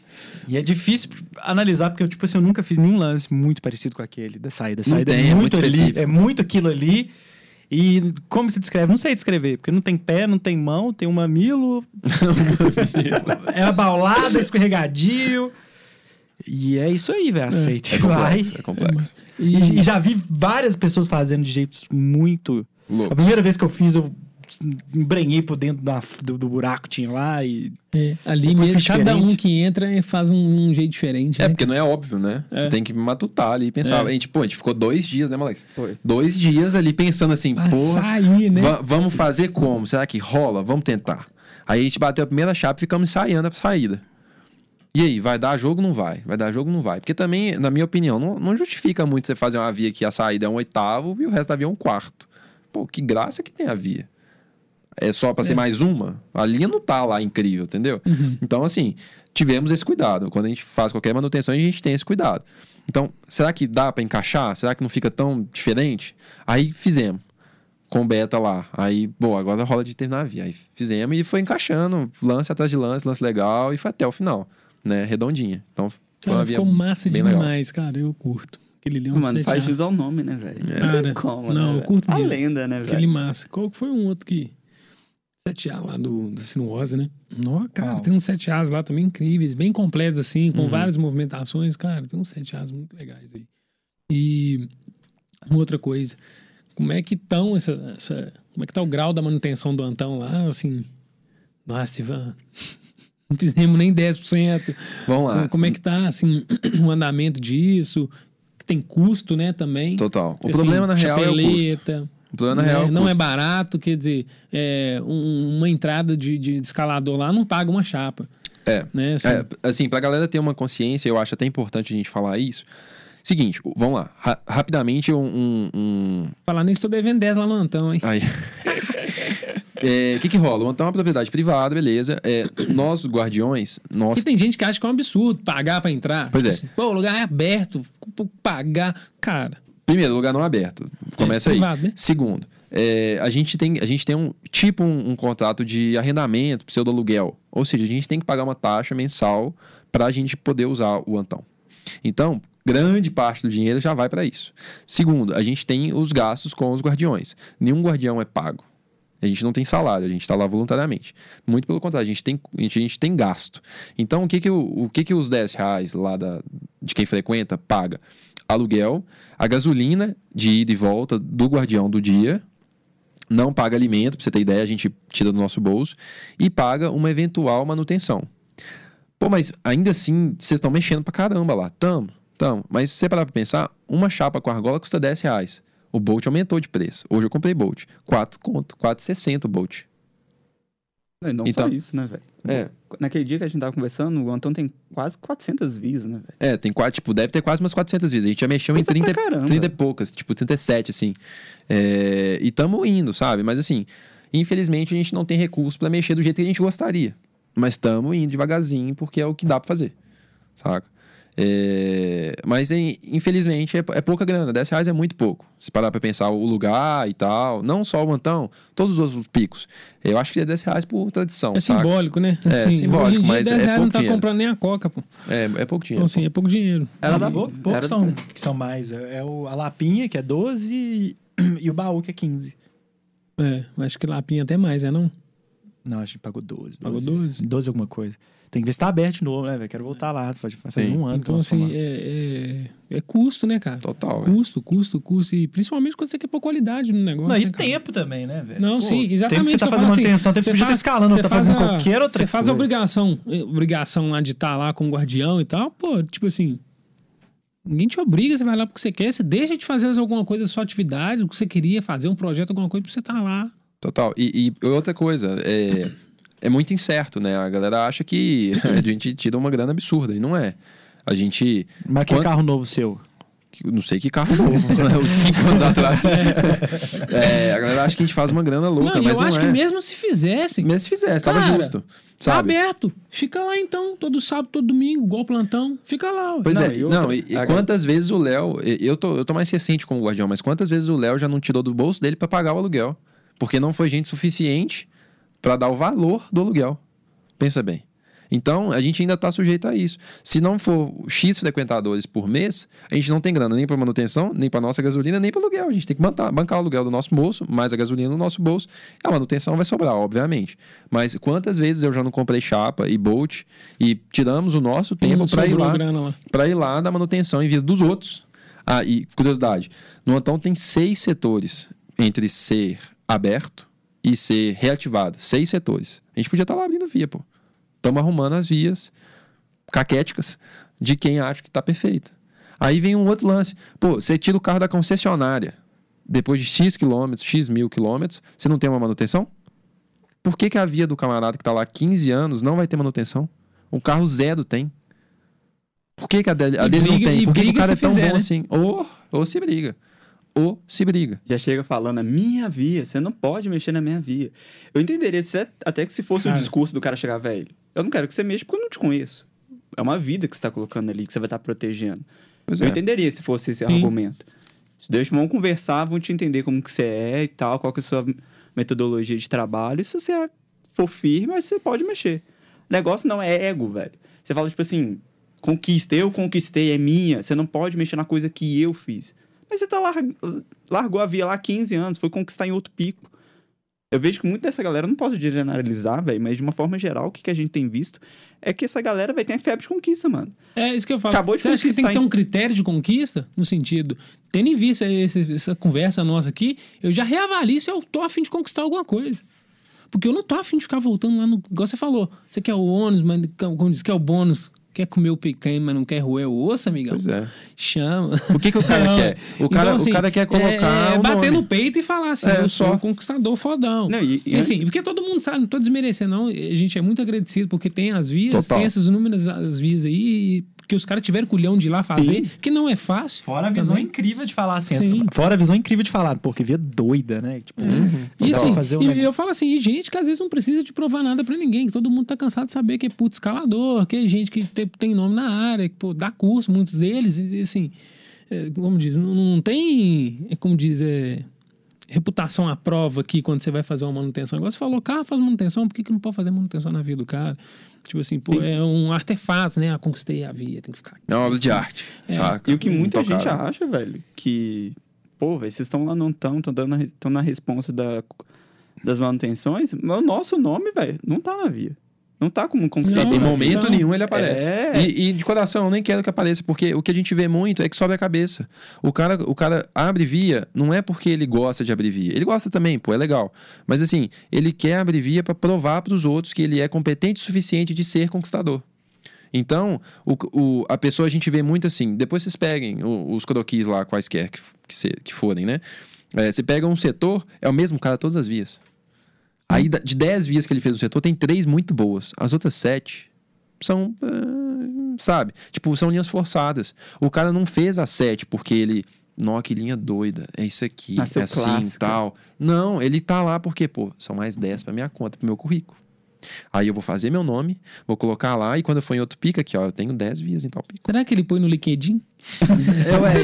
E é difícil analisar, porque tipo assim, eu nunca fiz nenhum lance muito parecido com aquele da saída. A Não saída tem, é é muito muito ali, específico. é muito aquilo ali. E como se descreve? Não sei descrever, porque não tem pé, não tem mão, tem um mamilo. é abaulada, escorregadio. E é isso aí, velho. Aceita É e vai. complexo, é complexo. E, e já vi várias pessoas fazendo de jeitos muito. A Louco. primeira vez que eu fiz, eu embrenhei por dentro da- do, do buraco que tinha lá e. É, ali mesmo, cada um que entra e faz um, um jeito diferente. É, né? porque não é óbvio, né? Você É. tem que matutar ali e pensar. É. A gente, pô, a gente ficou dois dias, né, Moleque? Foi. Dois dias ali pensando assim, Pra pô, sair, né? va- vamos fazer como? Será que rola? Vamos tentar. Aí a gente bateu a primeira chapa e ficamos ensaiando a saída. E aí, vai dar jogo ou não vai? Vai dar jogo ou não vai? Porque também, na minha opinião, não, não justifica muito você fazer uma via que a saída é um oitavo e o resto da via é um quarto. Pô, que graça que tem a via. É só pra ser mais uma? A linha não tá lá incrível, entendeu? Uhum. Então, assim, tivemos esse cuidado. Quando a gente faz qualquer manutenção, a gente tem esse cuidado. Então, será que dá pra encaixar? Será que não fica tão diferente? Aí fizemos. Com o beta lá. Aí, bom, agora rola de terminar a via. Aí fizemos e foi encaixando, lance atrás de lance, lance legal, e foi até o final, né? Redondinha. Então, foi Cara, uma via ficou massa bem legal. demais, cara. Eu curto. Aquele é um Mano, 7A. faz jus ao nome, né, velho? Não Cara, como, não, né, eu curto A mesmo. lenda, né, Aquele velho? massa. Qual que foi um outro que... 7A lá do, da Sinuosa, né? Nossa, cara, tem uns 7As lá também incríveis, bem completos assim, Uhum. com várias movimentações, cara. Tem uns 7As muito legais aí. E uma outra coisa, como é que estão essa, essa... Como é que tá o grau da manutenção do Antão lá, assim... Nossa, Ivan... Não fizemos nem 10%. Vamos lá. Como- Como é que tá, assim, o andamento disso? Tem custo, né, também. Total. O Assim, problema, na real, é o custo. O problema, né, real, é o não é barato, quer dizer, é, um- uma entrada de, de escalador lá não paga uma chapa. É. Né? Assim, É, assim, pra galera ter uma consciência, eu acho até importante a gente falar isso. Seguinte, vamos lá. Ra- rapidamente, um. um- Falar nisso, tô devendo 10 lá no Antão, hein? Aí. É, O que que rola? O Antão é uma propriedade privada, beleza. É, nós, guardiões, nós Porque tem gente que acha que é um absurdo pagar pra entrar. Pois é. assim, Pô, o lugar é aberto, pagar. Cara, Primeiro, lugar não aberto. Começa aí. privado, né? Segundo, é, a, gente tem, a gente tem um tipo um, um contrato de arrendamento, pseudo-aluguel. Ou seja, a gente tem que pagar uma taxa mensal para a gente poder usar o Antão. Então, grande parte do dinheiro já vai para isso. Segundo, a gente tem os gastos com os guardiões. Nenhum guardião é pago. A gente não tem salário, a gente está lá voluntariamente. Muito pelo contrário, a gente tem, a gente, a gente tem gasto. Então, o que que, o, o que que os 10 reais lá da, de quem frequenta paga? Aluguel, a gasolina de ida e volta do guardião do dia, não paga alimento, pra você ter ideia, a gente tira do nosso bolso, e paga uma eventual manutenção. Pô, mas ainda assim, vocês estão mexendo pra caramba lá. Tamo, tamo. Mas se você parar pra pensar, uma chapa com argola custa 10 reais. O Bolt aumentou de preço. Hoje eu comprei Bolt. 4 conto, 4,60 o Bolt. Não, não Então- só isso, né, velho? É. Naquele dia que a gente tava conversando, o Antão tem quase 400 views, né, velho? É, tem quatro, tipo, deve ter quase umas 400 vezes. A gente já mexeu em Coisa pra 30, caramba. 30 e poucas, tipo, 37, assim. É, e tamo indo, sabe? Mas assim, infelizmente a gente não tem recurso pra mexer do jeito que a gente gostaria. Mas tamo indo devagarzinho porque é o que dá pra fazer, saca? É, mas em- infelizmente é, é pouca grana, 10 reais é muito pouco. Se parar pra pensar o lugar e tal, não só o mantão, todos os outros picos. Eu acho que é 10 reais por tradição. é saca? simbólico, né? É, simbólico, hoje em dia, mas 10 é reais não pouco tá dinheiro. comprando nem a coca, pô. É, é pouco dinheiro. Então, assim, é pouco dinheiro. Era da Pouco- Era- são, que são mais. É é o, a Lapinha, que é 12, e, e o baú, que é 15. É, acho que Lapinha até mais, é não? Não, a gente pagou 12. Pagou 12? 12 alguma coisa. Tem que ver se tá aberto de novo, né, velho? Quero voltar lá. Faz, faz Sim. um ano Então, assim, é, é, é custo, né, cara? Total. Custo, custo, custo. E principalmente quando você quer pôr qualidade no negócio. Não, e né, tempo também, né, velho? Não, Pô, sim, exatamente. Tempo que você tá fazendo falo assim, manutenção, tempo que você podia estar escalando, você tá faz fazendo a- qualquer outra Você faz a coisa. obrigação, obrigação lá de estar lá com o guardião e tal, pô, tipo assim. Ninguém te obriga, você vai lá porque você quer, você deixa de fazer alguma coisa sua atividade, o que você queria fazer, um projeto, alguma coisa, pra você estar lá. Total. E, e outra coisa, é, é muito incerto, né? A galera acha que a gente tira uma grana absurda, e não é. A gente. Mas que Quando- carro novo seu? eu Não sei que carro novo, né? O de cinco anos atrás. É, a galera acha que a gente faz uma grana louca, não, mas eu não acho é. que mesmo se fizessem, Mesmo se fizesse, tava Cara, justo. tá Sabe? aberto. Fica lá então, todo sábado, todo domingo, igual plantão. Fica lá. Pois Não, é, e outra, não, e, e a quantas vezes o Léo. Eu tô, eu tô mais recente como guardião, mas quantas vezes o Léo já não tirou do bolso dele pra pagar o aluguel? Porque não foi gente suficiente pra dar o valor do aluguel. Pensa bem. Então, a gente ainda tá sujeito a isso. Se não for X frequentadores por mês, a gente não tem grana nem pra manutenção, nem pra nossa gasolina, nem para aluguel. A gente tem que bancar, bancar o aluguel do nosso bolso, mais a gasolina no nosso bolso. A manutenção vai sobrar, obviamente. Mas quantas vezes eu já não comprei chapa e bolt e tiramos o nosso tempo pra ir lá lá. para ir lá dar manutenção em vez dos outros. Ah, e curiosidade, no Antão tem seis setores entre ser aberto e ser reativado. Seis setores. A gente podia estar lá abrindo via, pô. Estamos arrumando as vias caquéticas de quem acha que está perfeito. Aí vem um outro lance. Pô, você tira o carro da concessionária depois de X quilômetros, X mil quilômetros, você não tem uma manutenção? Por que, que a via do camarada que está lá há 15 anos não vai ter manutenção? O carro zero tem. Por que, que a dele, a dele briga- não tem? Por que, que o cara é tão fizer, bom né? assim? Ou, ou se briga. Ou se briga. Já chega falando, a minha via, você não pode mexer na minha via. Eu entenderia se é- até que se fosse Cara. o discurso do cara chegar, velho, eu não quero que você mexa porque eu não te conheço. É uma vida que você tá colocando ali, que você vai estar protegendo. Pois eu é. entenderia se fosse esse Sim. argumento. Deixa, vamos conversar, vão te entender como que você é e tal, qual que é a sua metodologia de trabalho. E se você for firme, aí você pode mexer. O negócio não é ego, velho. Você fala, tipo assim, conquista, eu conquistei, é minha. Você não pode mexer na coisa que eu fiz. Mas você tá lar... largou a via lá há 15 anos, foi conquistar em outro pico. Eu vejo que muita dessa galera, não posso generalizar, velho, mas de uma forma geral, o que, que a gente tem visto é que essa galera vai ter febre de conquista, mano. É isso que eu falo. Acabou de Você acha que tem que ter um critério de conquista? No sentido, tendo em vista esse- essa conversa nossa aqui, eu já reavalio se eu tô afim de conquistar alguma coisa. Porque eu não tô afim de ficar voltando lá no. Igual você falou, você quer o ônus, mas como diz, quer o bônus, quer comer o picanha, mas não quer roer o osso, amigão? Pois é. Chama. O que, que o cara Não. quer? O cara, Então, assim, o cara quer colocar é, o bater nome. no peito e falar assim, É, eu sou só. um conquistador fodão. Não, e- e assim, antes- porque todo mundo sabe, não tô desmerecendo, não. A gente é muito agradecido porque tem as vias, Total. tem essas inúmeras as vias aí, e porque os caras tiveram culhão de ir lá fazer, que não é fácil. Fora a visão também. incrível de falar assim. Sim. Fora a visão incrível de falar, pô, que via doida, né? Tipo, E dá pra assim, fazer um e negócio. eu falo assim, e gente que às vezes não precisa de provar nada pra ninguém, que todo mundo tá cansado de saber que é puto escalador, que é gente que tem, tem nome na área, que pô, dá curso, muitos deles, e assim, é, como diz, não, não tem, é, como diz, é, reputação à prova aqui quando você vai fazer uma manutenção. Igual você falou, carro faz manutenção, por que, que não pode fazer manutenção na vida do cara? Tipo assim, pô, é um artefato, né? Ah, conquistei a via, tem que ficar. É uma obra de arte, É. saca? E o que muita gente acha, velho, que, pô, velho, vocês estão lá não estão, estão dando a- tão na responsa da, das manutenções, mas o nosso nome, velho, não tá na via. Não tá como conquistador. Não, Em momento Não. nenhum ele aparece. É. E, e de coração, eu nem quero que apareça, porque o que a gente vê muito é que sobe a cabeça. O cara, o cara abre via, não é porque ele gosta de abrir via. Ele gosta também, pô, é legal. Mas assim, ele quer abrir via para provar para os outros que ele é competente o suficiente de ser conquistador. Então, o, o- a pessoa a gente vê muito assim. Depois vocês peguem o- os croquis lá, quaisquer que, que, se- que forem, né? É, você pega um setor, é o mesmo cara todas as vias. Aí, de 10 vias que ele fez no setor, tem três muito boas. As outras sete são, ah, sabe? Tipo, são linhas forçadas. O cara não fez a sete porque ele, nó, que linha doida, é isso aqui, é assim, clássico. tal. Não, ele tá lá porque, pô, são mais 10 pra minha conta, pro meu currículo. Aí eu vou fazer meu nome, vou colocar lá e quando eu for em outro pico aqui, ó, eu tenho 10 vias em tal pico. Será que ele põe no LinkedIn? É, ué,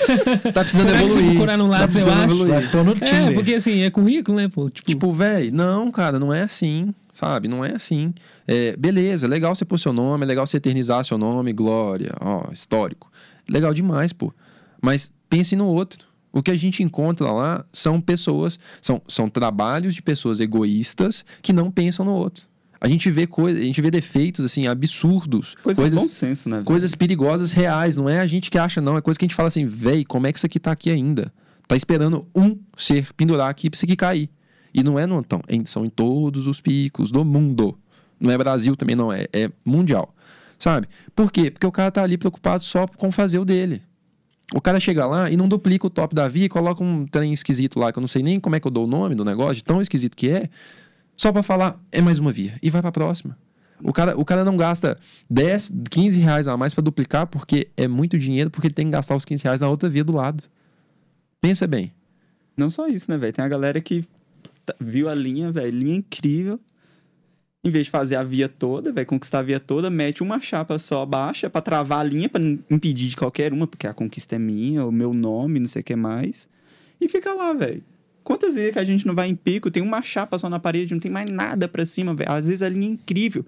tá precisando Será que se evoluir. procurar no tá lado, eu precisando acho? evoluir. Tô no É, porque assim, é currículo, né, pô? Tipo, Tipo, velho, não, cara, não é assim, sabe? Não é assim. É, beleza, legal você pôr seu nome, é legal você eternizar seu nome, glória, ó, histórico. Legal demais, pô. Mas pense no outro. O que a gente encontra lá são pessoas, são, são trabalhos de pessoas egoístas que não pensam no outro. A gente vê coisas, a gente vê defeitos assim absurdos, Coisa coisas bom senso, né? coisas perigosas reais, não é a gente que acha, não. É coisa que a gente fala assim, véi, como é que isso aqui tá aqui ainda? Tá esperando um ser pendurar aqui pra isso aqui cair. E não é no então, em- são em todos os picos do mundo. Não é Brasil também, não, é, é mundial. Sabe? Por quê? Porque o cara tá ali preocupado só com fazer o dele. O cara chega lá e não duplica o top da via e coloca um trem esquisito lá, que eu não sei nem como é que eu dou o nome do negócio, de tão esquisito que é, só pra falar, é mais uma via. E vai pra próxima. O cara, o cara não gasta 10, 15 reais a mais pra duplicar porque é muito dinheiro, porque ele tem que gastar os 15 reais na outra via do lado. Pensa bem. Não só isso, né, velho? Tem a galera que tá- viu a linha, velho, linha incrível. Em vez de fazer a via toda, velho, conquistar a via toda, mete uma chapa só baixa pra travar a linha, pra não impedir de qualquer uma, porque a conquista é minha, o meu nome, não sei o que mais. E fica lá, velho. Quantas vezes que a gente não vai em pico, tem uma chapa só na parede, não tem mais nada pra cima, velho. Às vezes a linha é incrível.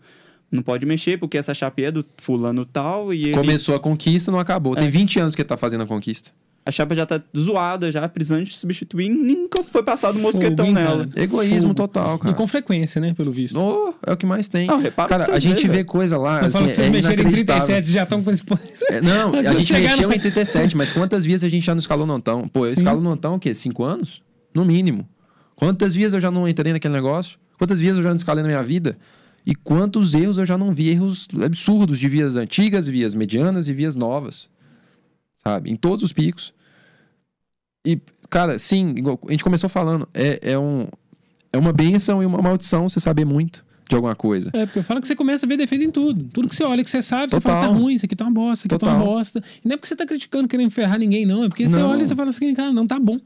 Não pode mexer, porque essa chapa é do fulano tal e ele... Começou a conquista, não acabou. Tem 20 anos que ele tá fazendo a conquista. A chapa já tá zoada, já precisando de substituir, e nunca foi passado um mosquetão Fogo, nela. cara? Egoísmo Fogo. total, E cara. com frequência, né, pelo visto. Oh, é o que mais tem. Não, repara cara, a gente vê velho. coisa lá, Eu assim, falo que vocês é mexerem em inacreditável. 37 já estão com esse... É, não, a gente mexeu em 37, mas quantas vias a gente já não escalou no Antão? Pô, eu Sim. escalo no Antão o quê? Cinco anos? No mínimo. Quantas vias eu já não entrei naquele negócio? Quantas vias eu já não escalei na minha vida? E quantos erros eu já não vi? Erros absurdos de vias antigas, vias medianas e vias novas. Sabe? Em todos os picos. E, cara, sim, igual a gente começou falando, é, é, um, é uma benção e uma maldição você saber muito de alguma coisa. É, porque eu falo que você começa a ver defeito em tudo. Tudo que você olha, que você sabe, você Total. fala, tá ruim, isso aqui tá uma bosta, isso aqui tá uma Total. bosta. E não é porque você tá criticando, querendo ferrar ninguém, não. É porque você Não. olha e você fala assim, cara, não tá bom.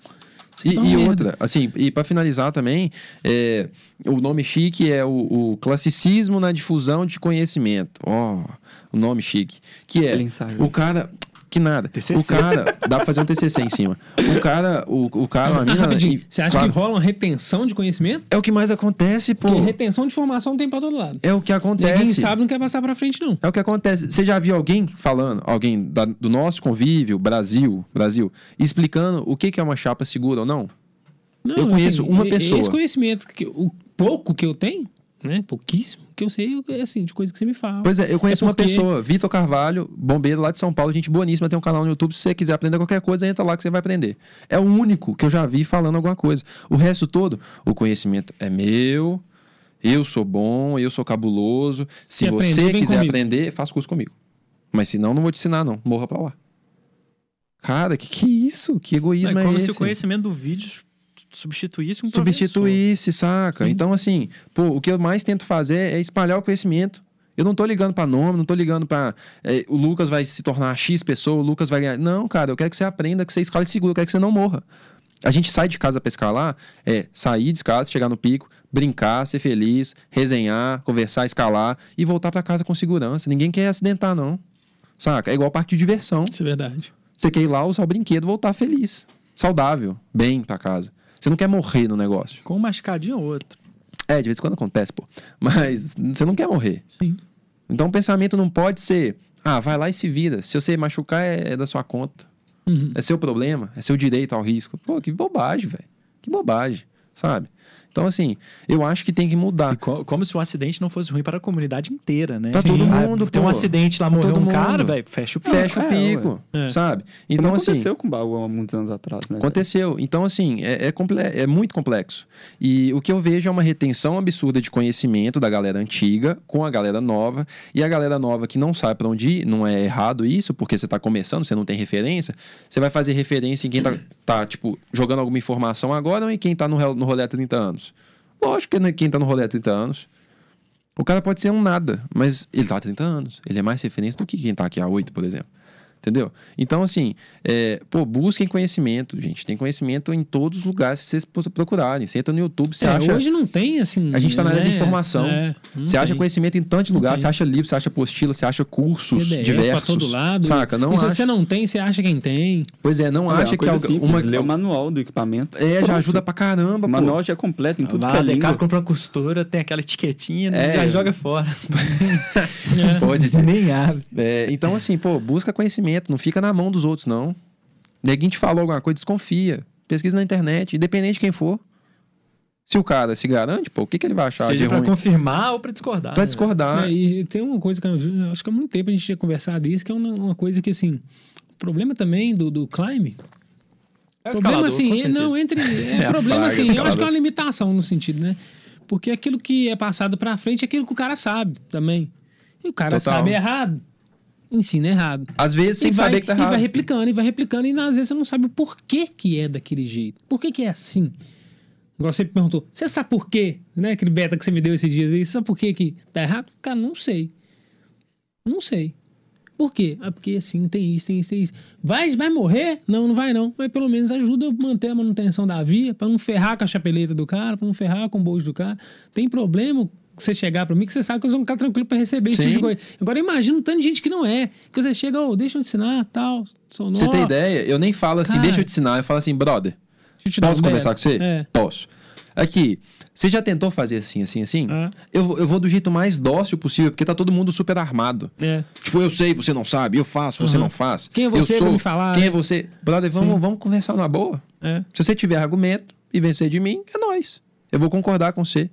E, tá e outra, assim, e para finalizar também, é, o nome chique é o, o classicismo na difusão de conhecimento. Ó, o nome chique. Que é o cara. Que nada. TCC. O cara. Dá pra fazer um TCC em cima. O cara. O, o cara, a mina. rapidinho, você acha claro, que rola uma retenção de conhecimento? É o que mais acontece, pô. Porque retenção de informação tem pra todo lado. É o que acontece. Ninguém sabe, não quer passar pra frente, não. É o que acontece. Você já viu alguém falando, alguém da- do nosso convívio, Brasil, Brasil, explicando o que, que é uma chapa segura ou não? não Eu conheço uma e- pessoa. Esse conhecimento, que, o pouco que eu tenho, né? Pouquíssimo, que eu sei, é assim, de coisa que você me fala. Pois é, eu conheço É uma porque- pessoa, Vitor Carvalho, bombeiro lá de São Paulo, gente boníssima, tem um canal no YouTube. Se você quiser aprender qualquer coisa, entra lá que você vai aprender. É o único que eu já vi falando alguma coisa. O resto todo, o conhecimento é meu, eu sou bom, eu sou cabuloso. Se Se você quiser comigo. aprender, faça curso comigo. Mas se não, não vou te ensinar, não. Morra pra lá. Cara, que que é isso? Que egoísmo É é, como esse? se o conhecimento do vídeo substituísse um professor. substituísse, saca? Então, assim, pô, o que eu mais tento fazer é espalhar o conhecimento Eu não tô ligando pra nome, não tô ligando pra. é, o Lucas vai se tornar X pessoa, o Lucas vai ganhar. Não, cara, eu quero que você aprenda, que você escale seguro, eu quero que você não morra. A gente sai de casa pra escalar, é sair de casa, chegar no pico, brincar, ser feliz, resenhar, conversar, escalar e voltar pra casa com segurança. Ninguém quer acidentar, não. Saca? É igual parque de diversão. Isso é verdade. Você quer ir lá usar o brinquedo voltar feliz, saudável, bem pra casa. Você não quer morrer no negócio. Com um machucadinho ou outro. É, de vez em quando acontece, pô. Mas você não quer morrer. Sim. Então o pensamento não pode ser, ah, vai lá e se vira. Se você machucar, é, é da sua conta. Uhum. É seu problema, é seu direito ao risco. Pô, que bobagem, velho. Que bobagem, sabe? Então, assim, eu acho que tem que mudar. Co- como se um acidente não fosse ruim para a comunidade inteira, né? Pra todo Ah, mundo, Tem pô. um acidente lá, morreu um cara, mundo. velho, fecha o pico. Fecha o é, pico. É. sabe? Então, assim, aconteceu com o baú há muitos anos atrás, né? Aconteceu. Então, assim, é, é, é muito complexo. E o que eu vejo é uma retenção absurda de conhecimento da galera antiga com a galera nova. E a galera nova que não sabe pra onde ir, não é errado isso, porque você tá começando, você não tem referência. Você vai fazer referência em quem tá, tá, tipo, jogando alguma informação agora ou em quem tá no, no rolê há 30 anos? Lógico que é quem tá no rolê há 30 anos. O cara pode ser um nada, mas ele tá há 30 anos. Ele é mais referência do que quem tá aqui há 8, por exemplo. Entendeu? Então, assim, é, pô, busquem conhecimento, gente. Tem conhecimento em todos os lugares que vocês pro- procurarem. Você entra no YouTube, você É, acha. Hoje não tem, assim. A gente tá na área de né? informação. É, não Você acha tem. conhecimento em tantos lugares, tem. você acha livro, você acha apostila, você acha cursos PDF diversos. pra todo lado. Saca? Não e se acha. você não tem, você acha quem tem. Pois é, não É, acha que coisa algu- simples, uma. ler o manual do equipamento. É, já ajuda pra caramba, O pô. manual já é completo em tudo Lá, que é língua. compra uma costura, tem aquela etiquetinha, É. já joga fora. É. Pode. Nem abre. É, então, assim, pô, busca conhecimento, não fica na mão dos outros, não. Neguinho te falou alguma coisa, desconfia. Pesquisa na internet, independente de quem for. Se o cara se garante, pô, o que, que ele vai achar Seja de pra ruim? confirmar ou pra discordar. Pra né? discordar. É, e tem uma coisa que eu acho que há muito tempo a gente tinha conversado isso, que é uma, uma coisa que, assim, o problema também do, do climb. É o problema, assim, é- não, entre. É, É problema, praga, assim, eu acho que é uma limitação no sentido, né? Porque aquilo que é passado pra frente é aquilo que o cara sabe também. E o cara Total. sabe errado, ensina errado. Às vezes, sem e vai, saber que tá e vai errado. replicando, e vai replicando, e às vezes você não sabe o porquê que é daquele jeito. Por que que é assim? Igual você perguntou, você sabe por quê? Né? Aquele beta que você me deu esses dias aí, você sabe por quê que tá errado? Cara, não sei. Não sei. Por quê? Ah, porque assim, tem isso, tem isso, tem isso. Vai, vai morrer? Não, não vai não. Mas pelo menos ajuda a manter a manutenção da via, pra não ferrar com a chapeleta do cara, pra não ferrar com o bolso do cara. Tem problema você chegar pra mim que você sabe que eu sou um cara tranquilo pra receber esse tipo de coisa. Agora imagina um tanto de gente que não é. Que você chega, ô, deixa eu te ensinar, tal. Sou Pra você nó, ideia, eu nem falo assim, Cara. deixa eu te ensinar. Eu falo assim, brother, eu posso conversar com você? É. Posso. Aqui, você já tentou fazer assim, assim, assim? É. Eu, vou- eu vou do jeito mais dócil possível, porque tá todo mundo super armado. É. Tipo, eu sei, você não sabe, eu faço, você Uhum. não faz. Quem é eu você pra sou, me falar, Quem né? é você? Brother, vamos, Sim. vamos conversar na boa. É. Se você tiver argumento e vencer de mim, é nóis. Eu vou concordar com você.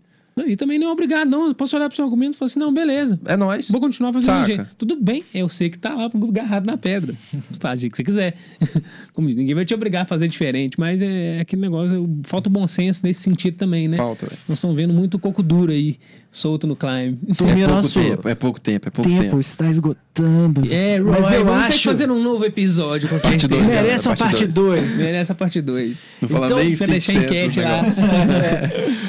E também não é obrigado, não. Eu posso olhar pro seu argumento e falar assim, não, beleza. É nóis. Vou continuar fazendo do jeito. Tudo bem, eu sei que tá lá agarrado na pedra. Faz o jeito que você quiser. Como diz, ninguém vai te obrigar a fazer diferente, mas é aquele negócio, falta o bom senso nesse sentido também, né? Falta. Nós estamos vendo muito coco duro aí, solto no climb. Turminha, É pouco nosso tempo, é pouco tempo, é pouco tempo, tempo. está esgotando. É, Roy, Mas eu vamos ter que acho... fazer um novo episódio, com Parte certeza. dois, né? Merece uma Parte parte dois. 2. Merece a parte 2. Não fala Então, nem Você deixar 5% enquete lá. negócio.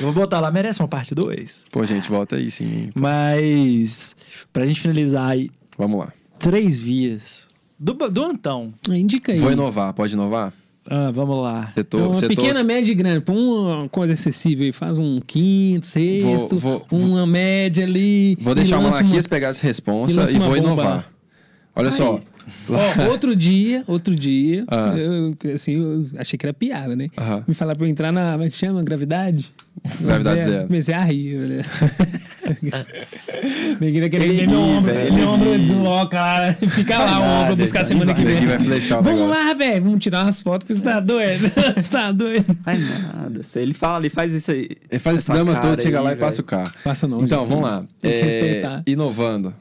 Vou botar lá, merece uma parte 2. Pô, gente, volta aí sim. Mas, pra gente finalizar aí, Vamos lá. três vias. Do, do Antão. Indica aí. Vou inovar, pode inovar? Ah, vamos lá. Setor, Uma setor, pequena, média e grande. Põe uma coisa acessível aí. Faz um quinto, sexto, Vou- uma média ali. Vou e deixar o Malaquias pegar essa e responsa e uma vou bomba. inovar. Olha só. Ó, outro dia, outro dia, Ah. eu, assim, eu achei que era piada, né? Me falaram pra eu entrar na, como é que chama? Gravidade? Gravidade Comecei a- zero. Comecei a rir, velho. Neguinho querer ver meu ombro, velho, meu ombro desloca lá, fica lá o ombro buscar ele semana que vem. Vamos lá, velho, vamos tirar umas fotos, porque você tá doido. Você tá doido. Vai nada. Ele fala, ele faz isso aí. Ele faz esse drama todo, chega lá e passa o carro. Passa não, Então, vamos lá. É, inovando.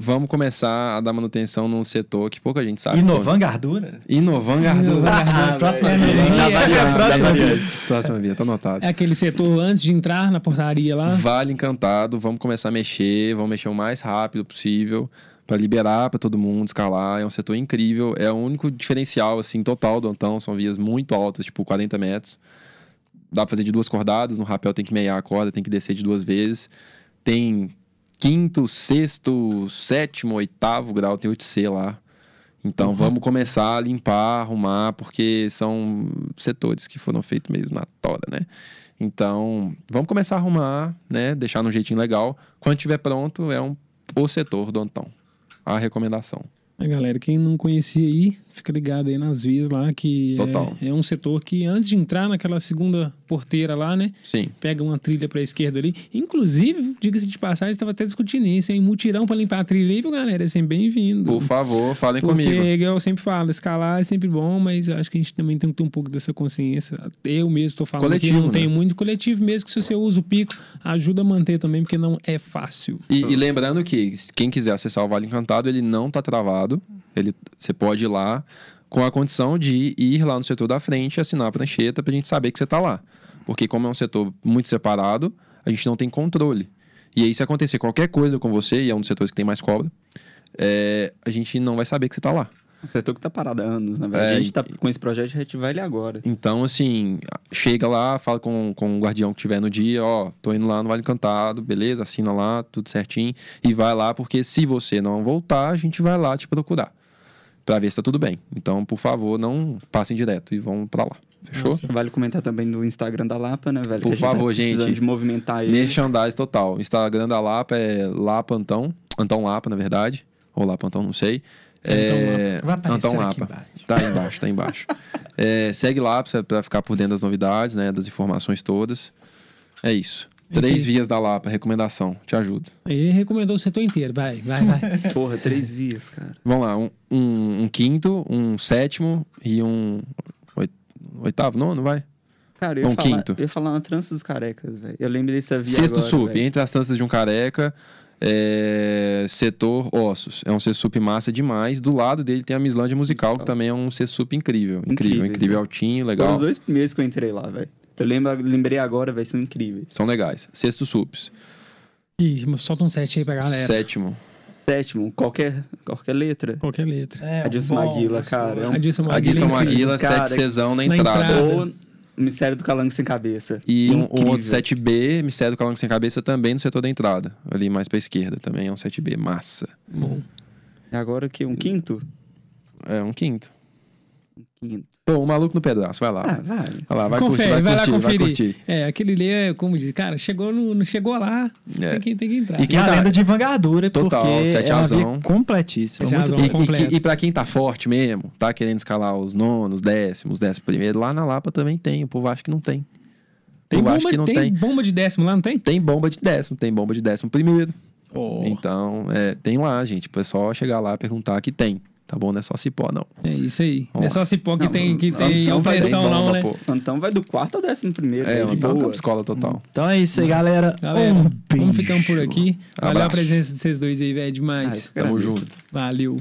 Vamos começar a dar manutenção num setor que pouca gente sabe. Inovando Gardura? Inovando Gardura. Inovando Gardura. próxima via. não, Já é, vai ser a próxima via. Próxima via, tá anotado. É aquele setor antes de entrar na portaria lá. Vale encantado, vamos começar a mexer, vamos mexer o mais rápido possível para liberar para todo mundo escalar. É um setor incrível, é o único diferencial assim total do Antão, são vias muito altas, tipo 40 metros. Dá pra fazer de duas cordadas, no rapel tem que meiar a corda, tem que descer de duas vezes. Tem quinto, sexto, sétimo, oitavo grau, tem 8C lá. Então vamos começar a limpar, arrumar, porque são setores que foram feitos mesmo na toda, né? Então, vamos começar a arrumar, né? Deixar no jeitinho legal. Quando estiver pronto, é um o setor do Antão. A recomendação. A galera, quem não conhecia aí, fica ligado aí nas vias lá, que Total. é, é um setor que antes de entrar naquela segunda porteira lá, né? Sim. Pega uma trilha pra esquerda ali. Inclusive, diga-se de passagem, estava até discutindo isso, hein? Mutirão pra limpar a trilha aí, viu, galera? É sempre bem-vindo. Por favor, falem Porque, comigo. eu sempre falo, escalar é sempre bom, mas acho que a gente também tem que ter um pouco dessa consciência. Eu mesmo estou falando Coletivo, que não né? tenho muito coletivo, mesmo que se você usa o pico, ajuda a manter também, porque não é fácil. E, e lembrando que quem quiser acessar o Vale Encantado, ele não tá travado. Ele, você pode ir lá com a condição de ir lá no setor da frente e assinar a prancheta pra gente saber que você tá lá. Porque como é um setor muito separado, a gente não tem controle. E aí, se acontecer qualquer coisa com você, e é um dos setores que tem mais cobra, é, a gente não vai saber que você tá lá. O setor que tá parado há anos, na verdade. É, a gente tá com esse projeto de reativar ele agora. Então, assim, chega lá, fala com, com o guardião que tiver no dia, ó, tô indo lá no Vale Encantado, beleza, assina lá, tudo certinho, e vai lá, porque se você não voltar, a gente vai lá te procurar, pra ver se tá tudo bem. Então, por favor, não passem direto e vão pra lá. Fechou? Nossa. Vale comentar também do Instagram da Lapa, né, velho? Por Que a gente tá favor, precisando gente. de movimentar ele. Merchandise total. O Instagram da Lapa é Lapa Antão, Antão Lapa, na verdade, ou Lapa Antão, não sei. É, Vai Antão aqui Lapa. embaixo. Tá aí embaixo, tá aí embaixo. É, segue lá pra ficar por dentro das novidades, né? Das informações todas. É isso. Três aí. vias da Lapa, recomendação. Te ajudo. Aí recomendou o setor inteiro, vai, vai, vai. Porra, três vias, cara. Vamos lá. Um, um- um quinto, um sétimo e um oit- oitavo, nono, vai? Cara, eu ia, Um falar, quinto. eu ia falar na Trança dos Carecas, velho. Eu lembro dessa via Sexto agora, sup, velho. entre as tanças de um careca, é, setor ossos. É um C-sup massa demais. Do lado dele tem a Mislândia Musical, que também é um C-sup incrível. Incrível, Incríveis, incrível, né? altinho, Foram legal. os dois primeiros que eu entrei lá, velho. Eu lembro, lembrei agora, vai são incríveis. São legais. Sexto sups. Ih, mas solta um set aí pra galera. Sétimo. Sétimo, qualquer, qualquer letra. Qualquer letra. É, Adilson bom, Maguila, cara. É um Adilson Maguila. Adilson é incrível. Maguila, Cara, 7 Czão na na entrada. entrada. Ou Mistério do Calango Sem Cabeça. E um, um outro 7B, Mistério do Calango Sem Cabeça, também no setor da entrada. Ali mais pra esquerda. Também é um 7B. Massa. Bom. E agora o quê? Um quinto? É um quinto. Quinto. Pô, o maluco no pedaço. Vai lá. Ah, vai. Vai lá, vai Confere, curtir, vai, vai, lá curtir, vai conferir. curtir. É, aquele ali é, como diz, cara, chegou, não chegou lá, É. tem, que, tem que entrar. E quem tá- lenda de envergadura, Total, porque sete é uma via completíssima. Sete muito bom. E, e, e pra quem tá forte mesmo, tá querendo escalar os nonos, décimos, décimo primeiro, lá na Lapa também tem. O povo acha que não tem. Tem bomba, acha que não tem, tem. bomba de décimo lá, não tem? Tem bomba de décimo, tem bomba de décimo primeiro. Oh, Então, é, tem lá, gente. O pessoal chegar lá e perguntar que tem. Tá bom? Não é só cipó, não. é isso aí. Não é Vamos só cipó que Não, tem, que não, tem ter opressão, não, né? pô. Então vai do quarto ao décimo primeiro. É, velho, de então boa. escola total. Então é isso aí, galera. Galera, um vamos ficando por aqui. Valeu a presença de vocês dois aí, velho, Ah, demais. eu Tamo agradeço. junto. Valeu.